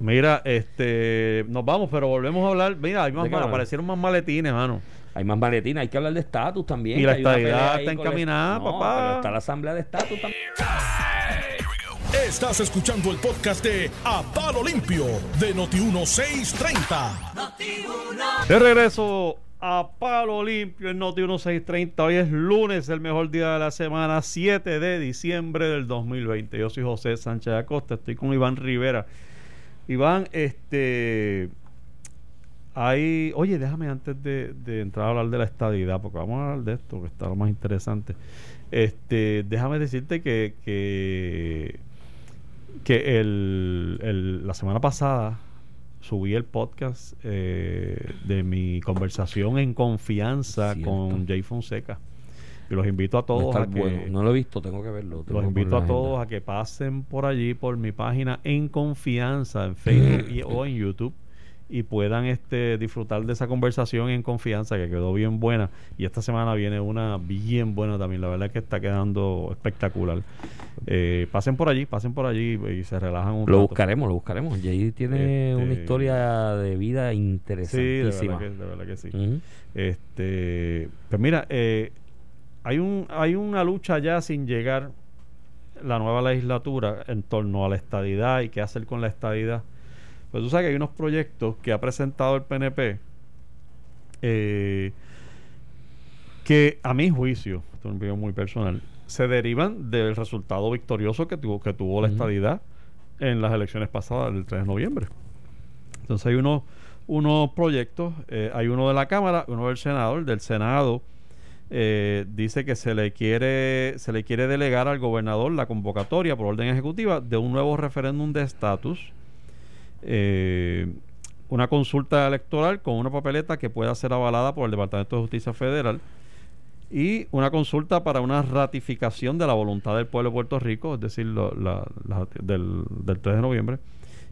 Speaker 2: Mira, este, nos vamos, pero volvemos a hablar. Mira, hay más aparecieron más maletines, mano.
Speaker 4: Hay más maletines, hay que hablar de estatus también.
Speaker 2: Y la estadidad está encaminada,
Speaker 4: No,
Speaker 2: papá.
Speaker 4: Pero está la asamblea de estatus también.
Speaker 1: Estás escuchando el podcast de A Palo Limpio de Noti1630.
Speaker 2: De regreso a Palo Limpio en Noti 1630. Hoy es lunes, el mejor día de la semana, 7 de diciembre del 2020. Yo soy José Sánchez Acosta, estoy con Iván Rivera. Iván, este. Hay. Oye, déjame antes de, de entrar a hablar de la estadidad, porque vamos a hablar de esto, que está lo más interesante. Este, déjame decirte que, que, que el, el- la semana pasada subí el podcast eh, de mi conversación en confianza con Jay Fonseca. Y los invito a todos a que,
Speaker 4: bueno. No lo he visto, tengo que verlo. tengo
Speaker 2: los invito a todos
Speaker 4: agenda.
Speaker 2: a que pasen por allí, por mi página en confianza, en Facebook y- <laughs> o en YouTube, y puedan este disfrutar de esa conversación en confianza que quedó bien buena. Y esta semana viene una bien buena también. La verdad es que está quedando espectacular. Eh, pasen por allí, pasen por allí y se relajan un
Speaker 4: Lo
Speaker 2: rato.
Speaker 4: buscaremos, lo buscaremos. Jay tiene
Speaker 2: Este-
Speaker 4: una historia de vida
Speaker 2: Sí, de
Speaker 4: interesantísima.
Speaker 2: verdad que, de verdad que sí. Este, pues mira, eh, hay un hay una lucha ya sin llegar la nueva legislatura en torno a la estadidad y qué hacer con la estadidad. Pues tú sabes que hay unos proyectos que ha presentado el PNP eh, que a mi juicio, esto es una opinión muy personal, se derivan del resultado victorioso que tuvo, que tuvo la estadidad en las elecciones pasadas del 3 de noviembre. Entonces hay unos, unos proyectos, eh, hay uno de la Cámara, uno del Senado, el del Senado eh, dice que se le quiere se le quiere delegar al gobernador la convocatoria por orden ejecutiva de un nuevo referéndum de estatus, eh, una consulta electoral con una papeleta que pueda ser avalada por el Departamento de Justicia Federal y una consulta para una ratificación de la voluntad del pueblo de Puerto Rico, es decir, del, del 3 de noviembre,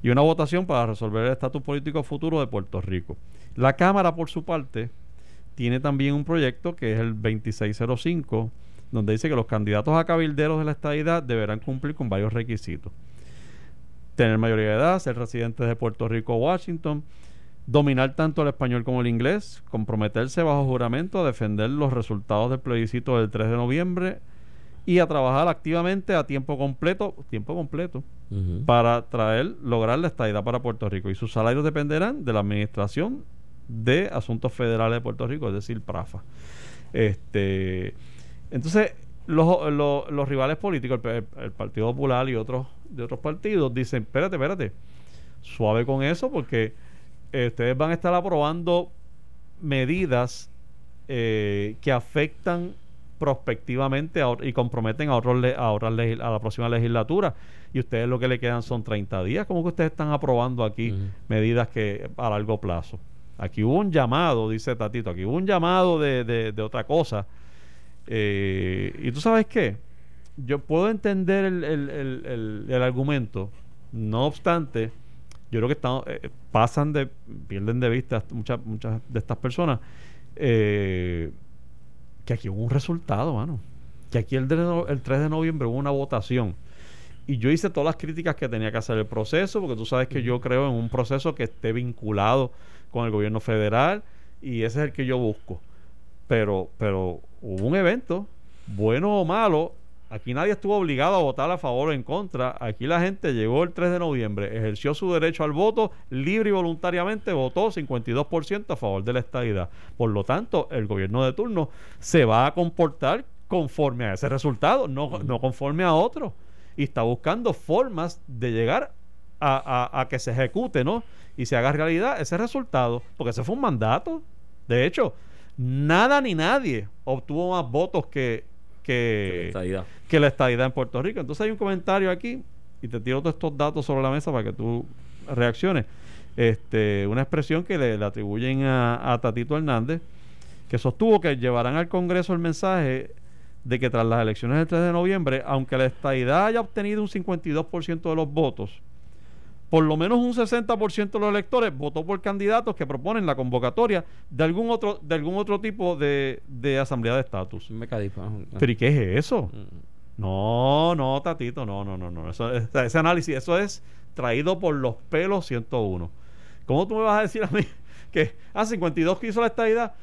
Speaker 2: y una votación para resolver el estatus político futuro de Puerto Rico. La Cámara, por su parte, tiene también un proyecto que es el 2605, donde dice que los candidatos a cabilderos de la estadidad deberán cumplir con varios requisitos. Tener mayoría de edad, ser residentes de Puerto Rico o Washington, dominar tanto el español como el inglés, comprometerse bajo juramento a defender los resultados del plebiscito del 3 de noviembre y a trabajar activamente a tiempo completo, tiempo completo, para traer, lograr la estadidad para Puerto Rico. Y sus salarios dependerán de la Administración de Asuntos Federales de Puerto Rico, es decir, PRAFA. Este, entonces, los, los- los rivales políticos, el, el Partido Popular y otros de otros partidos, dicen, espérate, espérate, suave con eso, porque eh, ustedes van a estar aprobando medidas eh, que afectan prospectivamente a y comprometen a, otros le- a, otras legis- a la próxima legislatura y ustedes lo que le quedan son 30 días. ¿Cómo que ustedes están aprobando aquí medidas que a largo plazo? Aquí hubo un llamado, dice Tatito, aquí hubo un llamado de, de- otra cosa. Eh, y tú sabes qué, yo puedo entender el, el- el- el- argumento, no obstante, yo creo que estamos, eh, pasan de, pierden de vista muchas, muchas de estas personas, eh, que aquí hubo un resultado, mano. Que aquí el, de el 3 de noviembre hubo una votación. Y yo hice todas las críticas que tenía que hacer el proceso, porque tú sabes que yo creo en un proceso que esté vinculado con el gobierno federal y ese es el que yo busco. Pero, pero hubo un evento, bueno o malo, aquí nadie estuvo obligado a votar a favor o en contra, aquí la gente llegó el 3 de noviembre, ejerció su derecho al voto libre y voluntariamente, votó 52% a favor de la estadidad. Por lo tanto, el gobierno de turno se va a comportar conforme a ese resultado, no, no conforme a otro. Y está buscando formas de llegar a, a- a que se ejecute, ¿no? Y se haga realidad ese resultado, porque ese fue un mandato. De hecho, nada ni nadie obtuvo más votos que, que,
Speaker 4: Estadidad.
Speaker 2: que la estadidad en Puerto Rico. Entonces hay un comentario aquí y te tiro todos estos datos sobre la mesa para que tú reacciones. Este, una expresión que le, le atribuyen a, a Tatito Hernández, que sostuvo que llevarán al Congreso el mensaje de que tras las elecciones del 3 de noviembre, aunque la estadidad haya obtenido un 52% de los votos, por lo menos un 60% de los electores votó por candidatos que proponen la convocatoria de algún otro, de algún otro tipo de, de asamblea de estatus. ¿Pero y qué es eso?
Speaker 4: Mm.
Speaker 2: No, no, Tatito, no, no, no, no. Eso, ese análisis, eso es traído por los pelos 101. ¿Cómo tú me vas a decir a mí <laughs> que, ah, 52 que hizo la estadidad,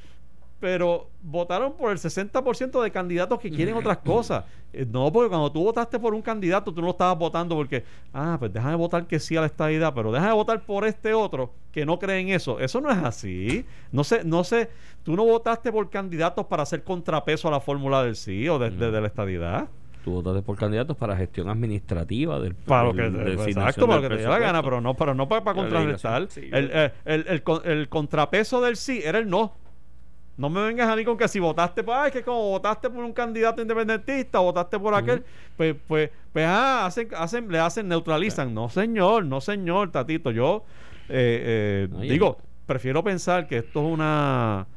Speaker 2: pero votaron por el 60% de candidatos que quieren otras cosas? Eh, no, porque cuando tú votaste por un candidato, tú no lo estabas votando porque, ah, pues déjame votar que sí a la estadidad, pero déjame votar por este otro que no cree en eso. Eso no es así. No sé, no sé, tú no votaste por candidatos para hacer contrapeso a la fórmula del sí o de, de- de la estadidad.
Speaker 4: Tú votaste por candidatos para gestión administrativa del
Speaker 2: Para lo que,
Speaker 4: de
Speaker 2: exacto, para lo que te dé la gana, pero no, pero no para, para contrarrestar.
Speaker 4: sí,
Speaker 2: el, eh, el- el el contrapeso del sí era el no. No me vengas a mí con que si votaste por, ay, que como votaste por un candidato independentista, votaste por aquel, pues, pues, pues, ah, hacen, hacen, le hacen, neutralizan. No, señor, no, señor, Tatito. Yo, eh, eh, digo, prefiero pensar que esto es una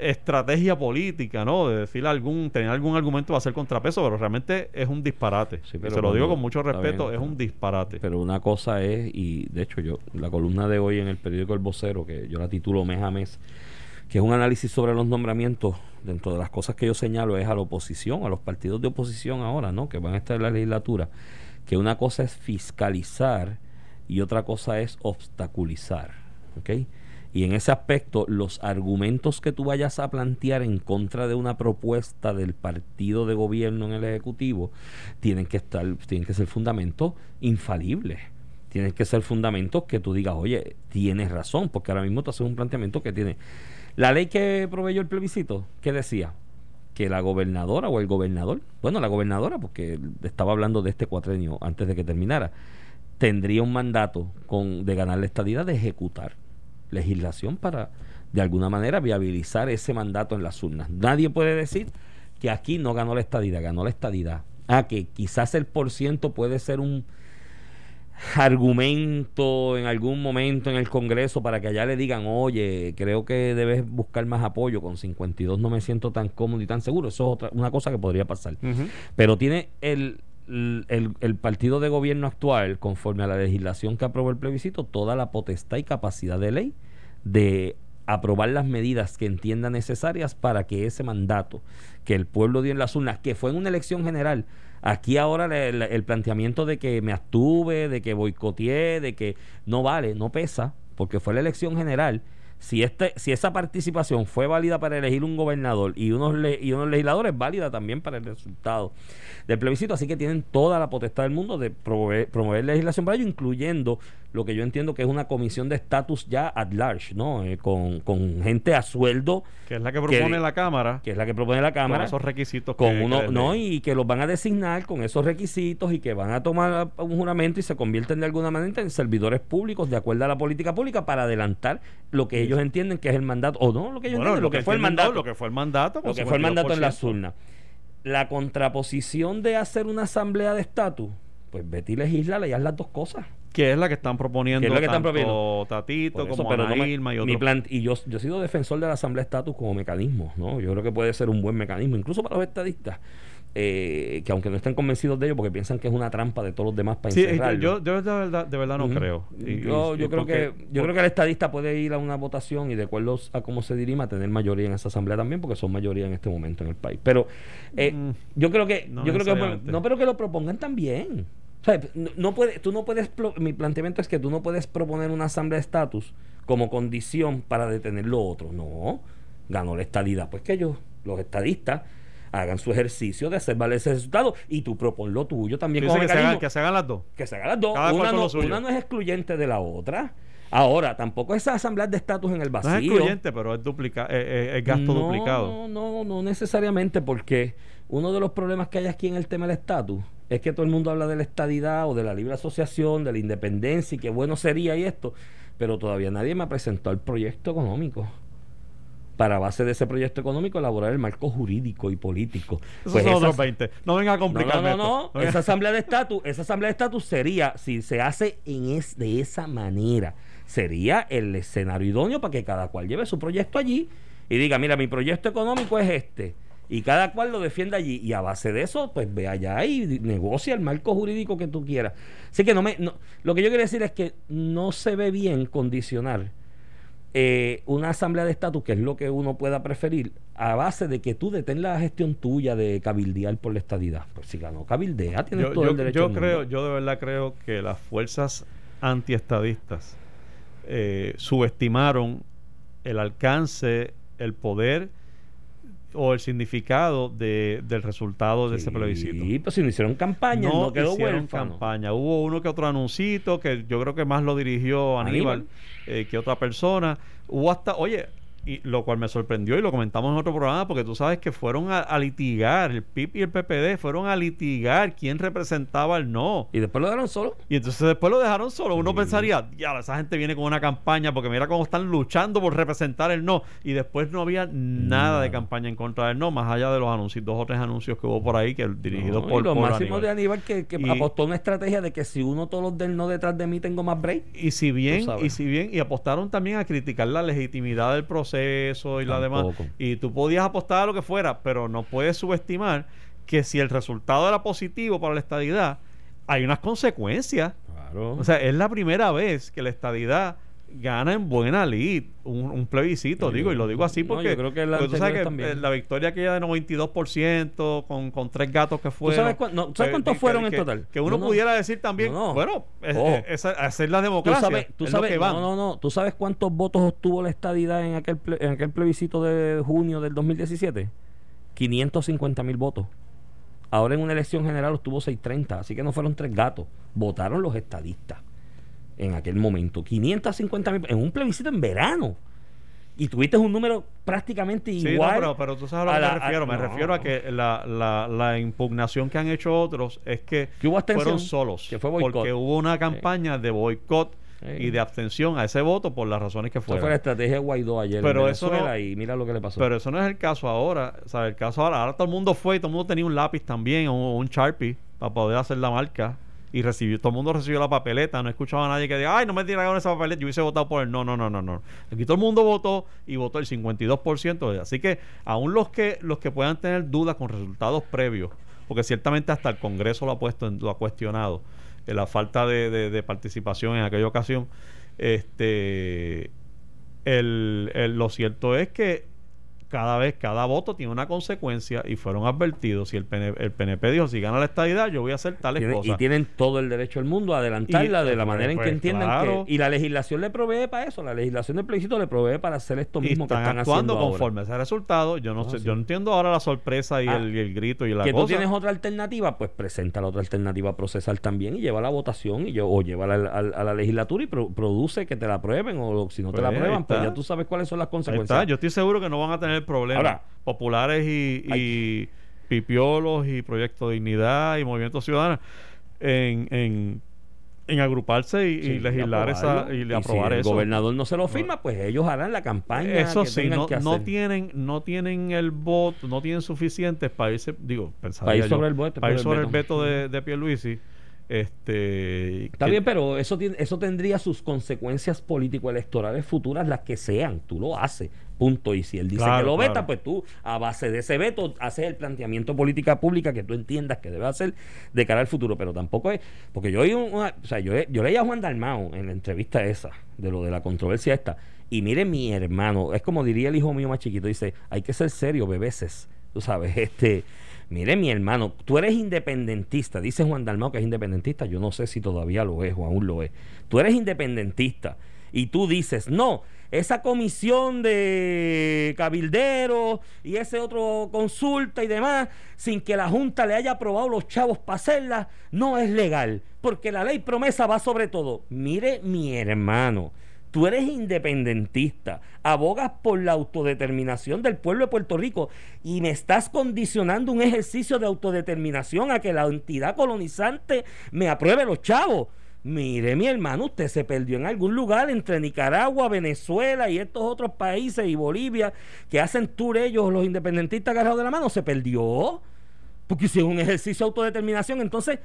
Speaker 2: estrategia política, ¿no? De decir algún, tener algún argumento para hacer contrapeso, pero realmente es un disparate.
Speaker 4: Sí, pero
Speaker 2: se lo digo con mucho respeto,
Speaker 4: bien,
Speaker 2: es un disparate.
Speaker 4: Pero una cosa es, y de hecho yo, la columna de hoy en el periódico El Vocero, que yo la titulo mes a mes, que es un análisis sobre los nombramientos, dentro de las cosas que yo señalo es a la oposición, a los partidos de oposición ahora, ¿no? Que van a estar en la legislatura, que una cosa es fiscalizar y otra cosa es obstaculizar, ¿ok? Y en ese aspecto, los argumentos que tú vayas a plantear en contra de una propuesta del partido de gobierno en el Ejecutivo tienen que estar, tienen que ser fundamentos infalibles. Tienen que ser fundamentos que tú digas, oye, tienes razón, porque ahora mismo tú haces un planteamiento que tiene. La ley que proveyó el plebiscito, ¿qué decía? Que la gobernadora o el gobernador, bueno, la gobernadora, porque estaba hablando de este cuatrenio antes de que terminara, tendría un mandato con, de ganar la estadidad de ejecutar legislación para de alguna manera viabilizar ese mandato en las urnas. Nadie puede decir que aquí no ganó la estadidad, ganó la estadidad. Ah, que quizás el por ciento puede ser un argumento en algún momento en el Congreso para que allá le digan, oye, creo que debes buscar más apoyo, con 52 no me siento tan cómodo y tan seguro. Eso es otra, una cosa que podría pasar. Pero tiene el, el, el partido de gobierno actual, conforme a la legislación que aprobó el plebiscito, toda la potestad y capacidad de ley de aprobar las medidas que entienda necesarias para que ese mandato que el pueblo dio en las urnas, que fue en una elección general, aquí ahora le- le- el planteamiento de que me abstuve, de que boicoteé, de que no vale, no pesa, porque fue la elección general. Si, este, si esa participación fue válida para elegir un gobernador y unos, le- y unos legisladores, válida también para el resultado del plebiscito. Así que tienen toda la potestad del mundo de promover, promover legislación para ello, incluyendo lo que yo entiendo que es una comisión de estatus ya at large, ¿no? Eh, con, con gente a sueldo,
Speaker 2: Que es la que propone
Speaker 4: que-
Speaker 2: la Cámara.
Speaker 4: que es la que propone la
Speaker 2: Con
Speaker 4: Cámara
Speaker 2: esos requisitos.
Speaker 4: con
Speaker 2: que-
Speaker 4: uno
Speaker 2: que-
Speaker 4: no y que los van a designar con esos requisitos y que van a tomar un juramento y se convierten de alguna manera en servidores públicos de acuerdo a la política pública para adelantar lo que ellos entienden que es el mandato o no lo que ellos
Speaker 2: Bueno,
Speaker 4: entienden lo que fue el mandato
Speaker 2: Lo que fue el mandato. con
Speaker 4: lo que fue el mandato en
Speaker 2: 52%.
Speaker 4: las urnas la contraposición de hacer una asamblea de estatus pues vete y legisla y haz las dos cosas
Speaker 2: Que es la que están proponiendo
Speaker 4: es la que están
Speaker 2: tanto
Speaker 4: proponiendo.
Speaker 2: Tatito
Speaker 4: eso,
Speaker 2: como
Speaker 4: no me-
Speaker 2: Ana Irma y
Speaker 4: mi
Speaker 2: otros.
Speaker 4: plan- y yo, yo he sido defensor de la Asamblea de Estatus como mecanismo, ¿no? Yo creo que puede ser un buen mecanismo, incluso para los estadistas, eh, que aunque no estén convencidos de ello porque piensan que es una trampa de todos los demás para
Speaker 2: Sí,
Speaker 4: encerrarlo.
Speaker 2: yo, yo de verdad, de verdad no creo. Y-
Speaker 4: yo,
Speaker 2: y-
Speaker 4: yo
Speaker 2: y
Speaker 4: creo
Speaker 2: porque-
Speaker 4: que yo creo que el estadista puede ir a una votación y de acuerdo a cómo se dirima tener mayoría en esa asamblea también porque son mayoría en este momento en el país. Pero eh,
Speaker 2: Mm,
Speaker 4: yo creo que
Speaker 2: no
Speaker 4: yo creo que no pero que lo propongan también. O sea, no, no puede, tú no puedes mi planteamiento es que tú no puedes proponer una asamblea de estatus como condición para detener lo otro. No ganó la estadidad pues que ellos los estadistas, hagan su ejercicio de hacer valer ese resultado y tú propon lo tuyo también como
Speaker 2: que se, hagan, que se hagan las dos.
Speaker 4: Que se hagan las dos. Una no, una no es excluyente de la otra. Ahora, tampoco esas asambleas de estatus en el
Speaker 2: No
Speaker 4: vacío.
Speaker 2: es excluyente, pero es, duplica, eh, eh, es gasto
Speaker 4: no,
Speaker 2: duplicado.
Speaker 4: No, no, no necesariamente, porque uno de los problemas que hay aquí en el tema del estatus es que todo el mundo habla de la estadidad o de la libre asociación, de la independencia y qué bueno sería y esto, pero todavía nadie me ha presentado el proyecto económico. Para a base de ese proyecto económico elaborar el marco jurídico y político.
Speaker 2: Esos
Speaker 4: Pues
Speaker 2: son
Speaker 4: esas-
Speaker 2: otros 20. No venga a complicarme
Speaker 4: no, no, no. Esa asamblea de estatus, esa asamblea de estatus sería, si se hace en es, de esa manera, sería el escenario idóneo para que cada cual lleve su proyecto allí y diga, mira, mi proyecto económico es este. Y cada cual lo defienda allí. Y a base de eso, pues ve allá y negocia el marco jurídico que tú quieras. Así que no me. no- lo que yo quiero decir es que no se ve bien condicionar eh, una asamblea de estatus, que es lo que uno pueda preferir, a base de que tú detén la gestión tuya de cabildear por la estadidad. Pues si ganó cabildea, tienes
Speaker 2: yo
Speaker 4: todo
Speaker 2: yo-
Speaker 4: el derecho.
Speaker 2: yo creo, yo de verdad creo que las fuerzas antiestadistas eh, subestimaron el alcance, el poder o el significado de, del resultado de ese plebiscito.
Speaker 4: Sí, pues si no hicieron campaña, no, quedó
Speaker 2: hicieron
Speaker 4: huérfano.
Speaker 2: campaña. Hubo uno que otro anuncito que yo creo que más lo dirigió Aníbal,
Speaker 4: Aníbal.
Speaker 2: eh, que otra persona. Hubo hasta, oye, y lo cual me sorprendió y lo comentamos en otro programa porque tú sabes que fueron a, a litigar, el PIB y el PPD fueron a litigar quién representaba el no.
Speaker 4: Y después lo dejaron solo.
Speaker 2: Y entonces después lo dejaron solo. Uno pensaría, ya, esa gente viene con una campaña porque mira cómo están luchando por representar el no. Y después no había nada de campaña en contra del no, más allá de los anuncios, dos o tres anuncios que hubo por ahí que dirigidos
Speaker 4: No,
Speaker 2: por,
Speaker 4: y lo
Speaker 2: por
Speaker 4: máximo
Speaker 2: Aníbal.
Speaker 4: de Aníbal que, que
Speaker 2: Y-
Speaker 4: apostó una estrategia de que si uno todos los del no detrás de mí tengo más break.
Speaker 2: Y si bien, y si bien, y apostaron también a criticar la legitimidad del proceso y la demás. Y tú podías apostar a lo que fuera, pero no puedes subestimar que si el resultado era positivo para la estadidad, hay unas consecuencias.
Speaker 4: Claro.
Speaker 2: O sea, es la primera vez que la estadidad gana en buena lid un, un plebiscito, digo, y lo digo así
Speaker 4: no,
Speaker 2: porque,
Speaker 4: yo creo que la
Speaker 2: tú sabes que la victoria aquella de 92% con, con tres gatos que fueron.
Speaker 4: sabes cuán- no, ¿tú sabes
Speaker 2: eh,
Speaker 4: cuántos
Speaker 2: que-
Speaker 4: fueron en total?
Speaker 2: Que uno
Speaker 4: No, no.
Speaker 2: pudiera decir también,
Speaker 4: No, no.
Speaker 2: bueno, es,
Speaker 4: Ojo.
Speaker 2: es- es hacer la
Speaker 4: Tú
Speaker 2: democracia.
Speaker 4: sabes, tú sabes,
Speaker 2: que
Speaker 4: no, no, no. ¿Tú sabes cuántos votos obtuvo la estadidad en aquel, ple- en aquel plebiscito de junio del 2017? 550 mil votos. Ahora en una elección general obtuvo 630, así que no fueron tres gatos. Votaron los estadistas en aquel momento. 550 mil en un plebiscito en verano. Y tuviste un número prácticamente
Speaker 2: Sí, no,
Speaker 4: igual.
Speaker 2: pero, pero tú sabes a lo que me refiero.
Speaker 4: a-
Speaker 2: me
Speaker 4: no.
Speaker 2: refiero a que la, la, la impugnación que han hecho otros es que,
Speaker 4: Que hubo abstención,
Speaker 2: fueron solos.
Speaker 4: que fue boicot.
Speaker 2: porque hubo una campaña de boicot
Speaker 4: Sí.
Speaker 2: y de abstención a ese voto por las razones que
Speaker 4: Esa fue la
Speaker 2: fueron.
Speaker 4: estrategia de Guaidó ayer
Speaker 2: Pero
Speaker 4: en
Speaker 2: eso no-
Speaker 4: y mira lo que le pasó.
Speaker 2: Pero eso no es el caso ahora. ¿sabes? El caso ahora, ahora todo el mundo fue y todo el mundo tenía un lápiz también o un Sharpie para poder hacer la marca. Y recibió, todo el mundo recibió la papeleta. No escuchaba a nadie que diga, ay, no me tiraron esa papeleta. Yo hubiese votado por el no, no, no, no, no. Aquí todo el mundo votó y votó el 52%. Así que aún los que, los que puedan tener dudas con resultados previos, porque ciertamente hasta el Congreso lo ha puesto, lo ha cuestionado, eh, la falta de, de- participación en aquella ocasión. Este, el- lo cierto es que cada vez, cada voto tiene una consecuencia y fueron advertidos. Si el, PN el PNP dijo, si gana la estadidad, yo voy a hacer tales cosas.
Speaker 4: y tienen todo el derecho del mundo a adelantarla
Speaker 2: Y,
Speaker 4: de la
Speaker 2: pues,
Speaker 4: manera en que
Speaker 2: pues,
Speaker 4: entiendan
Speaker 2: claro.
Speaker 4: que y la legislación le provee para eso la legislación del plebiscito le provee para hacer esto
Speaker 2: y
Speaker 4: mismo que
Speaker 2: están actuando
Speaker 4: haciendo
Speaker 2: conforme a ese resultado. Yo no,
Speaker 4: No,
Speaker 2: sé,
Speaker 4: sí.
Speaker 2: yo no entiendo ahora la sorpresa y,
Speaker 4: Ah,
Speaker 2: el, y el grito y la
Speaker 4: ahora. que
Speaker 2: cosa.
Speaker 4: tú tienes otra alternativa pues presenta la otra alternativa procesal también y lleva la votación y lle- o lleva la, a- a la legislatura y pro- produce que te la aprueben o si no te la
Speaker 2: Pues,
Speaker 4: aprueban pues ya tú sabes cuáles son las consecuencias
Speaker 2: está. Yo estoy seguro que no van a tener problemas
Speaker 4: Ahora,
Speaker 2: populares y, y pipiolos y Proyecto Dignidad y Movimiento Ciudadano en, en, en agruparse y, y legislar esa
Speaker 4: aprobarlo.
Speaker 2: y,
Speaker 4: si
Speaker 2: aprobar
Speaker 4: el
Speaker 2: eso.
Speaker 4: gobernador no se lo firma pues ellos harán la campaña
Speaker 2: Eso
Speaker 4: que
Speaker 2: sí, no,
Speaker 4: que
Speaker 2: no tienen, no tienen el voto, no tienen suficientes para irse, digo, pensaría
Speaker 4: Para ir sobre el voto,
Speaker 2: para ir
Speaker 4: por el
Speaker 2: sobre el
Speaker 4: veto.
Speaker 2: de, de Pierluisi. Este,
Speaker 4: Está
Speaker 2: que-
Speaker 4: bien, pero eso, eso tendría sus consecuencias político-electorales futuras, las que sean. Tú lo haces, punto. Y si él dice
Speaker 2: Claro,
Speaker 4: que lo
Speaker 2: claro.
Speaker 4: veta, pues tú, a base de ese veto, haces el planteamiento política pública que tú entiendas que debe hacer de cara al futuro. Pero tampoco es. Porque yo una- o sea, yo, yo leí a Juan Dalmao en la entrevista esa, de lo de la controversia esta. Y mire, mi hermano, es como diría el hijo mío más chiquito: dice, hay que ser serio, bebeses. Tú sabes, <laughs> este. Mire, mi hermano, tú eres independentista. Dice Juan Dalmao que es independentista. Yo no sé si todavía lo es o aún lo es. Tú eres independentista y tú dices, no, esa comisión de cabilderos y ese otro consulta y demás, sin que la Junta le haya aprobado los chavos para hacerla, no es legal, porque la ley promesa va sobre todo. Mire, mi hermano, tú eres independentista, abogas por la autodeterminación del pueblo de Puerto Rico y me estás condicionando un ejercicio de autodeterminación a que la entidad colonizante me apruebe los chavos. Mire, mi hermano, usted se perdió en algún lugar entre Nicaragua, Venezuela y estos otros países y Bolivia que hacen tour ellos, los independentistas agarrados de la mano, se perdió. Porque es un ejercicio de autodeterminación, entonces,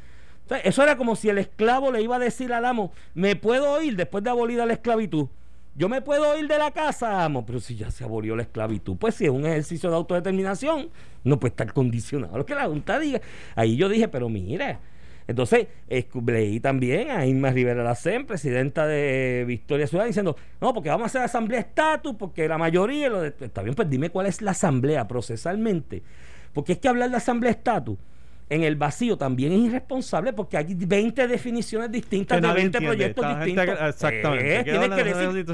Speaker 4: eso era como si el esclavo le iba a decir al amo, me puedo ir después de abolida la esclavitud. Yo me puedo ir de la casa, amo, pero si ya se abolió la esclavitud, pues si es un ejercicio de autodeterminación, no puede estar condicionado lo que la Junta diga. Ahí yo dije, pero mire, entonces, leí también a Inma Rivera Lacen, presidenta de Victoria Ciudad, diciendo, no, porque vamos a hacer asamblea estatus, porque la mayoría, lo de, está bien, pues dime cuál es la asamblea procesalmente. Porque es que hablar de asamblea estatus en el vacío también es irresponsable porque hay 20 definiciones distintas de 20 proyectos distintos.
Speaker 2: exactamente.
Speaker 4: Eh, que decir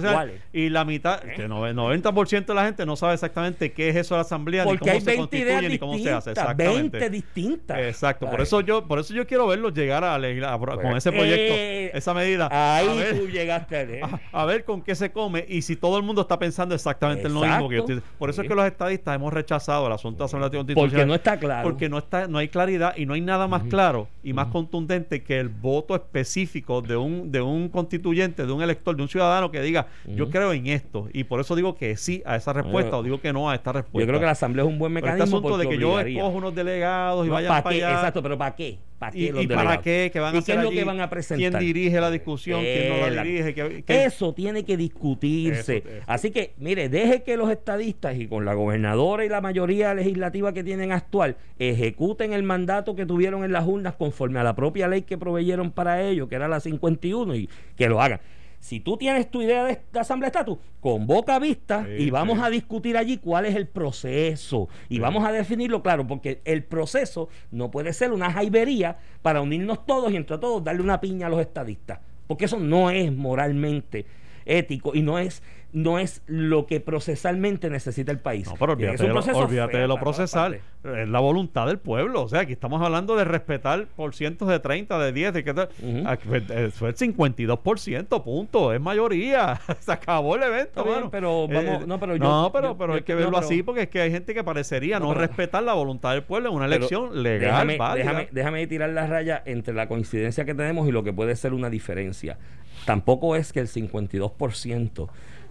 Speaker 2: Y la mitad, ¿Eh? que el 90% de la gente no sabe exactamente qué es eso de la asamblea,
Speaker 4: porque
Speaker 2: ni cómo
Speaker 4: hay 20
Speaker 2: se constituye, ni cómo se hace. Exactamente.
Speaker 4: 20 distintas.
Speaker 2: Exacto. Por eso yo, por eso yo quiero verlos llegar a, legislar, con pues, ese proyecto, eh, esa medida.
Speaker 4: Ahí tú llegaste <laughs>
Speaker 2: a, ver con qué se come y si todo el mundo está pensando exactamente el lo mismo que yo estoy, Por eso es que los estadistas hemos rechazado el asunto de asamblea constitucional.
Speaker 4: Porque no está claro.
Speaker 2: Porque no está, no hay claridad y no hay nada más claro y más contundente que el voto específico de un, de un constituyente, de un elector, de un ciudadano que diga, yo creo en esto. Y por eso digo que sí a esa respuesta o digo que no a esta respuesta.
Speaker 4: Yo creo que la Asamblea es un buen mecanismo.
Speaker 2: este asunto de que yo escojo unos delegados y vayan para, allá.
Speaker 4: Exacto, pero ¿para qué? ¿Para qué
Speaker 2: ¿Y, para qué? ¿Qué van a
Speaker 4: qué es lo que van a presentar?
Speaker 2: ¿Quién dirige la discusión? ¿Quién no la dirige?
Speaker 4: Eso tiene que discutirse. Así que, mire, deje que los estadistas y con la gobernadora y la mayoría legislativa que tienen actual ejecuten el mandato que tuvieron en las urnas conforme a la propia ley que proveyeron para ello, que era la 51, y que lo hagan. Si tú tienes tu idea de, asamblea estatus, convoca vista y vamos a discutir allí cuál es el proceso. Y vamos a definirlo claro, porque el proceso no puede ser una jaibería para unirnos todos y entre todos darle una piña a los estadistas. Porque eso no es moralmente ético y no es no es lo que procesalmente necesita el país.
Speaker 2: No, pero olvídate, de, lo, de lo procesal. Es la voluntad del pueblo. O sea, aquí estamos hablando de respetar por cientos de 30, de 10, de que pues, Eso es el 52%, punto. Es mayoría. <laughs> Se acabó el evento.
Speaker 4: pero
Speaker 2: eh,
Speaker 4: no, pero, yo,
Speaker 2: no, pero, pero hay que verlo así porque es que hay gente que parecería no, respetar la voluntad del pueblo en una elección legal.
Speaker 4: Déjame, déjame tirar la raya entre la coincidencia que tenemos y lo que puede ser una diferencia. Tampoco es que el 52%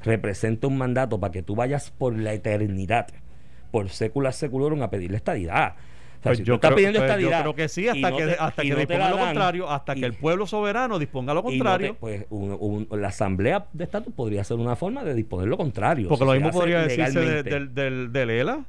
Speaker 4: representa un mandato para que tú vayas por la eternidad, por séculas seculorum a pedirle estadidad.
Speaker 2: O sea, pues si yo, estás pidiendo pues yo creo que sí, hasta que, hasta que disponga lo contrario, hasta que el pueblo soberano disponga lo contrario.
Speaker 4: pues la asamblea de estatus podría ser una forma de disponer lo contrario.
Speaker 2: Porque lo mismo podría decirse del, del, del ELA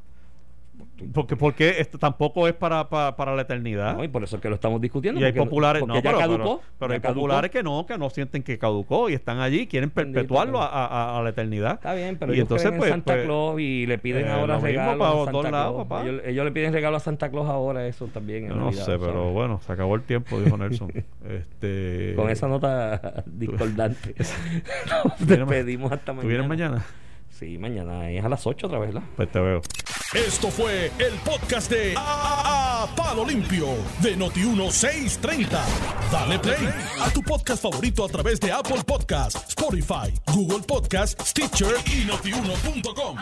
Speaker 2: porque, porque esto tampoco es para, para, la eternidad.
Speaker 4: y por eso es que lo estamos discutiendo.
Speaker 2: Y hay populares, no, pero, pero, hay populares que no, que no sienten que caducó y están allí, quieren perpetuarlo a, a, la eternidad.
Speaker 4: Está bien, pero y entonces, pues, Santa pues, Claus y le piden eh, ahora regalos a Santa Claus. Ellos, le piden regalo a Santa Claus ahora, eso también.
Speaker 2: no sé, pero bueno, se acabó el tiempo, dijo Nelson. <laughs> este...
Speaker 4: Con esa nota discordante. <laughs> Nos despedimos hasta mañana. ¿Tú
Speaker 2: vienes mañana?
Speaker 4: Sí, mañana es a las 8 otra vez, ¿verdad?
Speaker 2: Pues te veo.
Speaker 1: Esto fue el podcast de a, Palo Limpio de Noti1630. Dale play a tu podcast favorito a través de Apple Podcasts, Spotify, Google Podcasts, Stitcher y notiuno.com.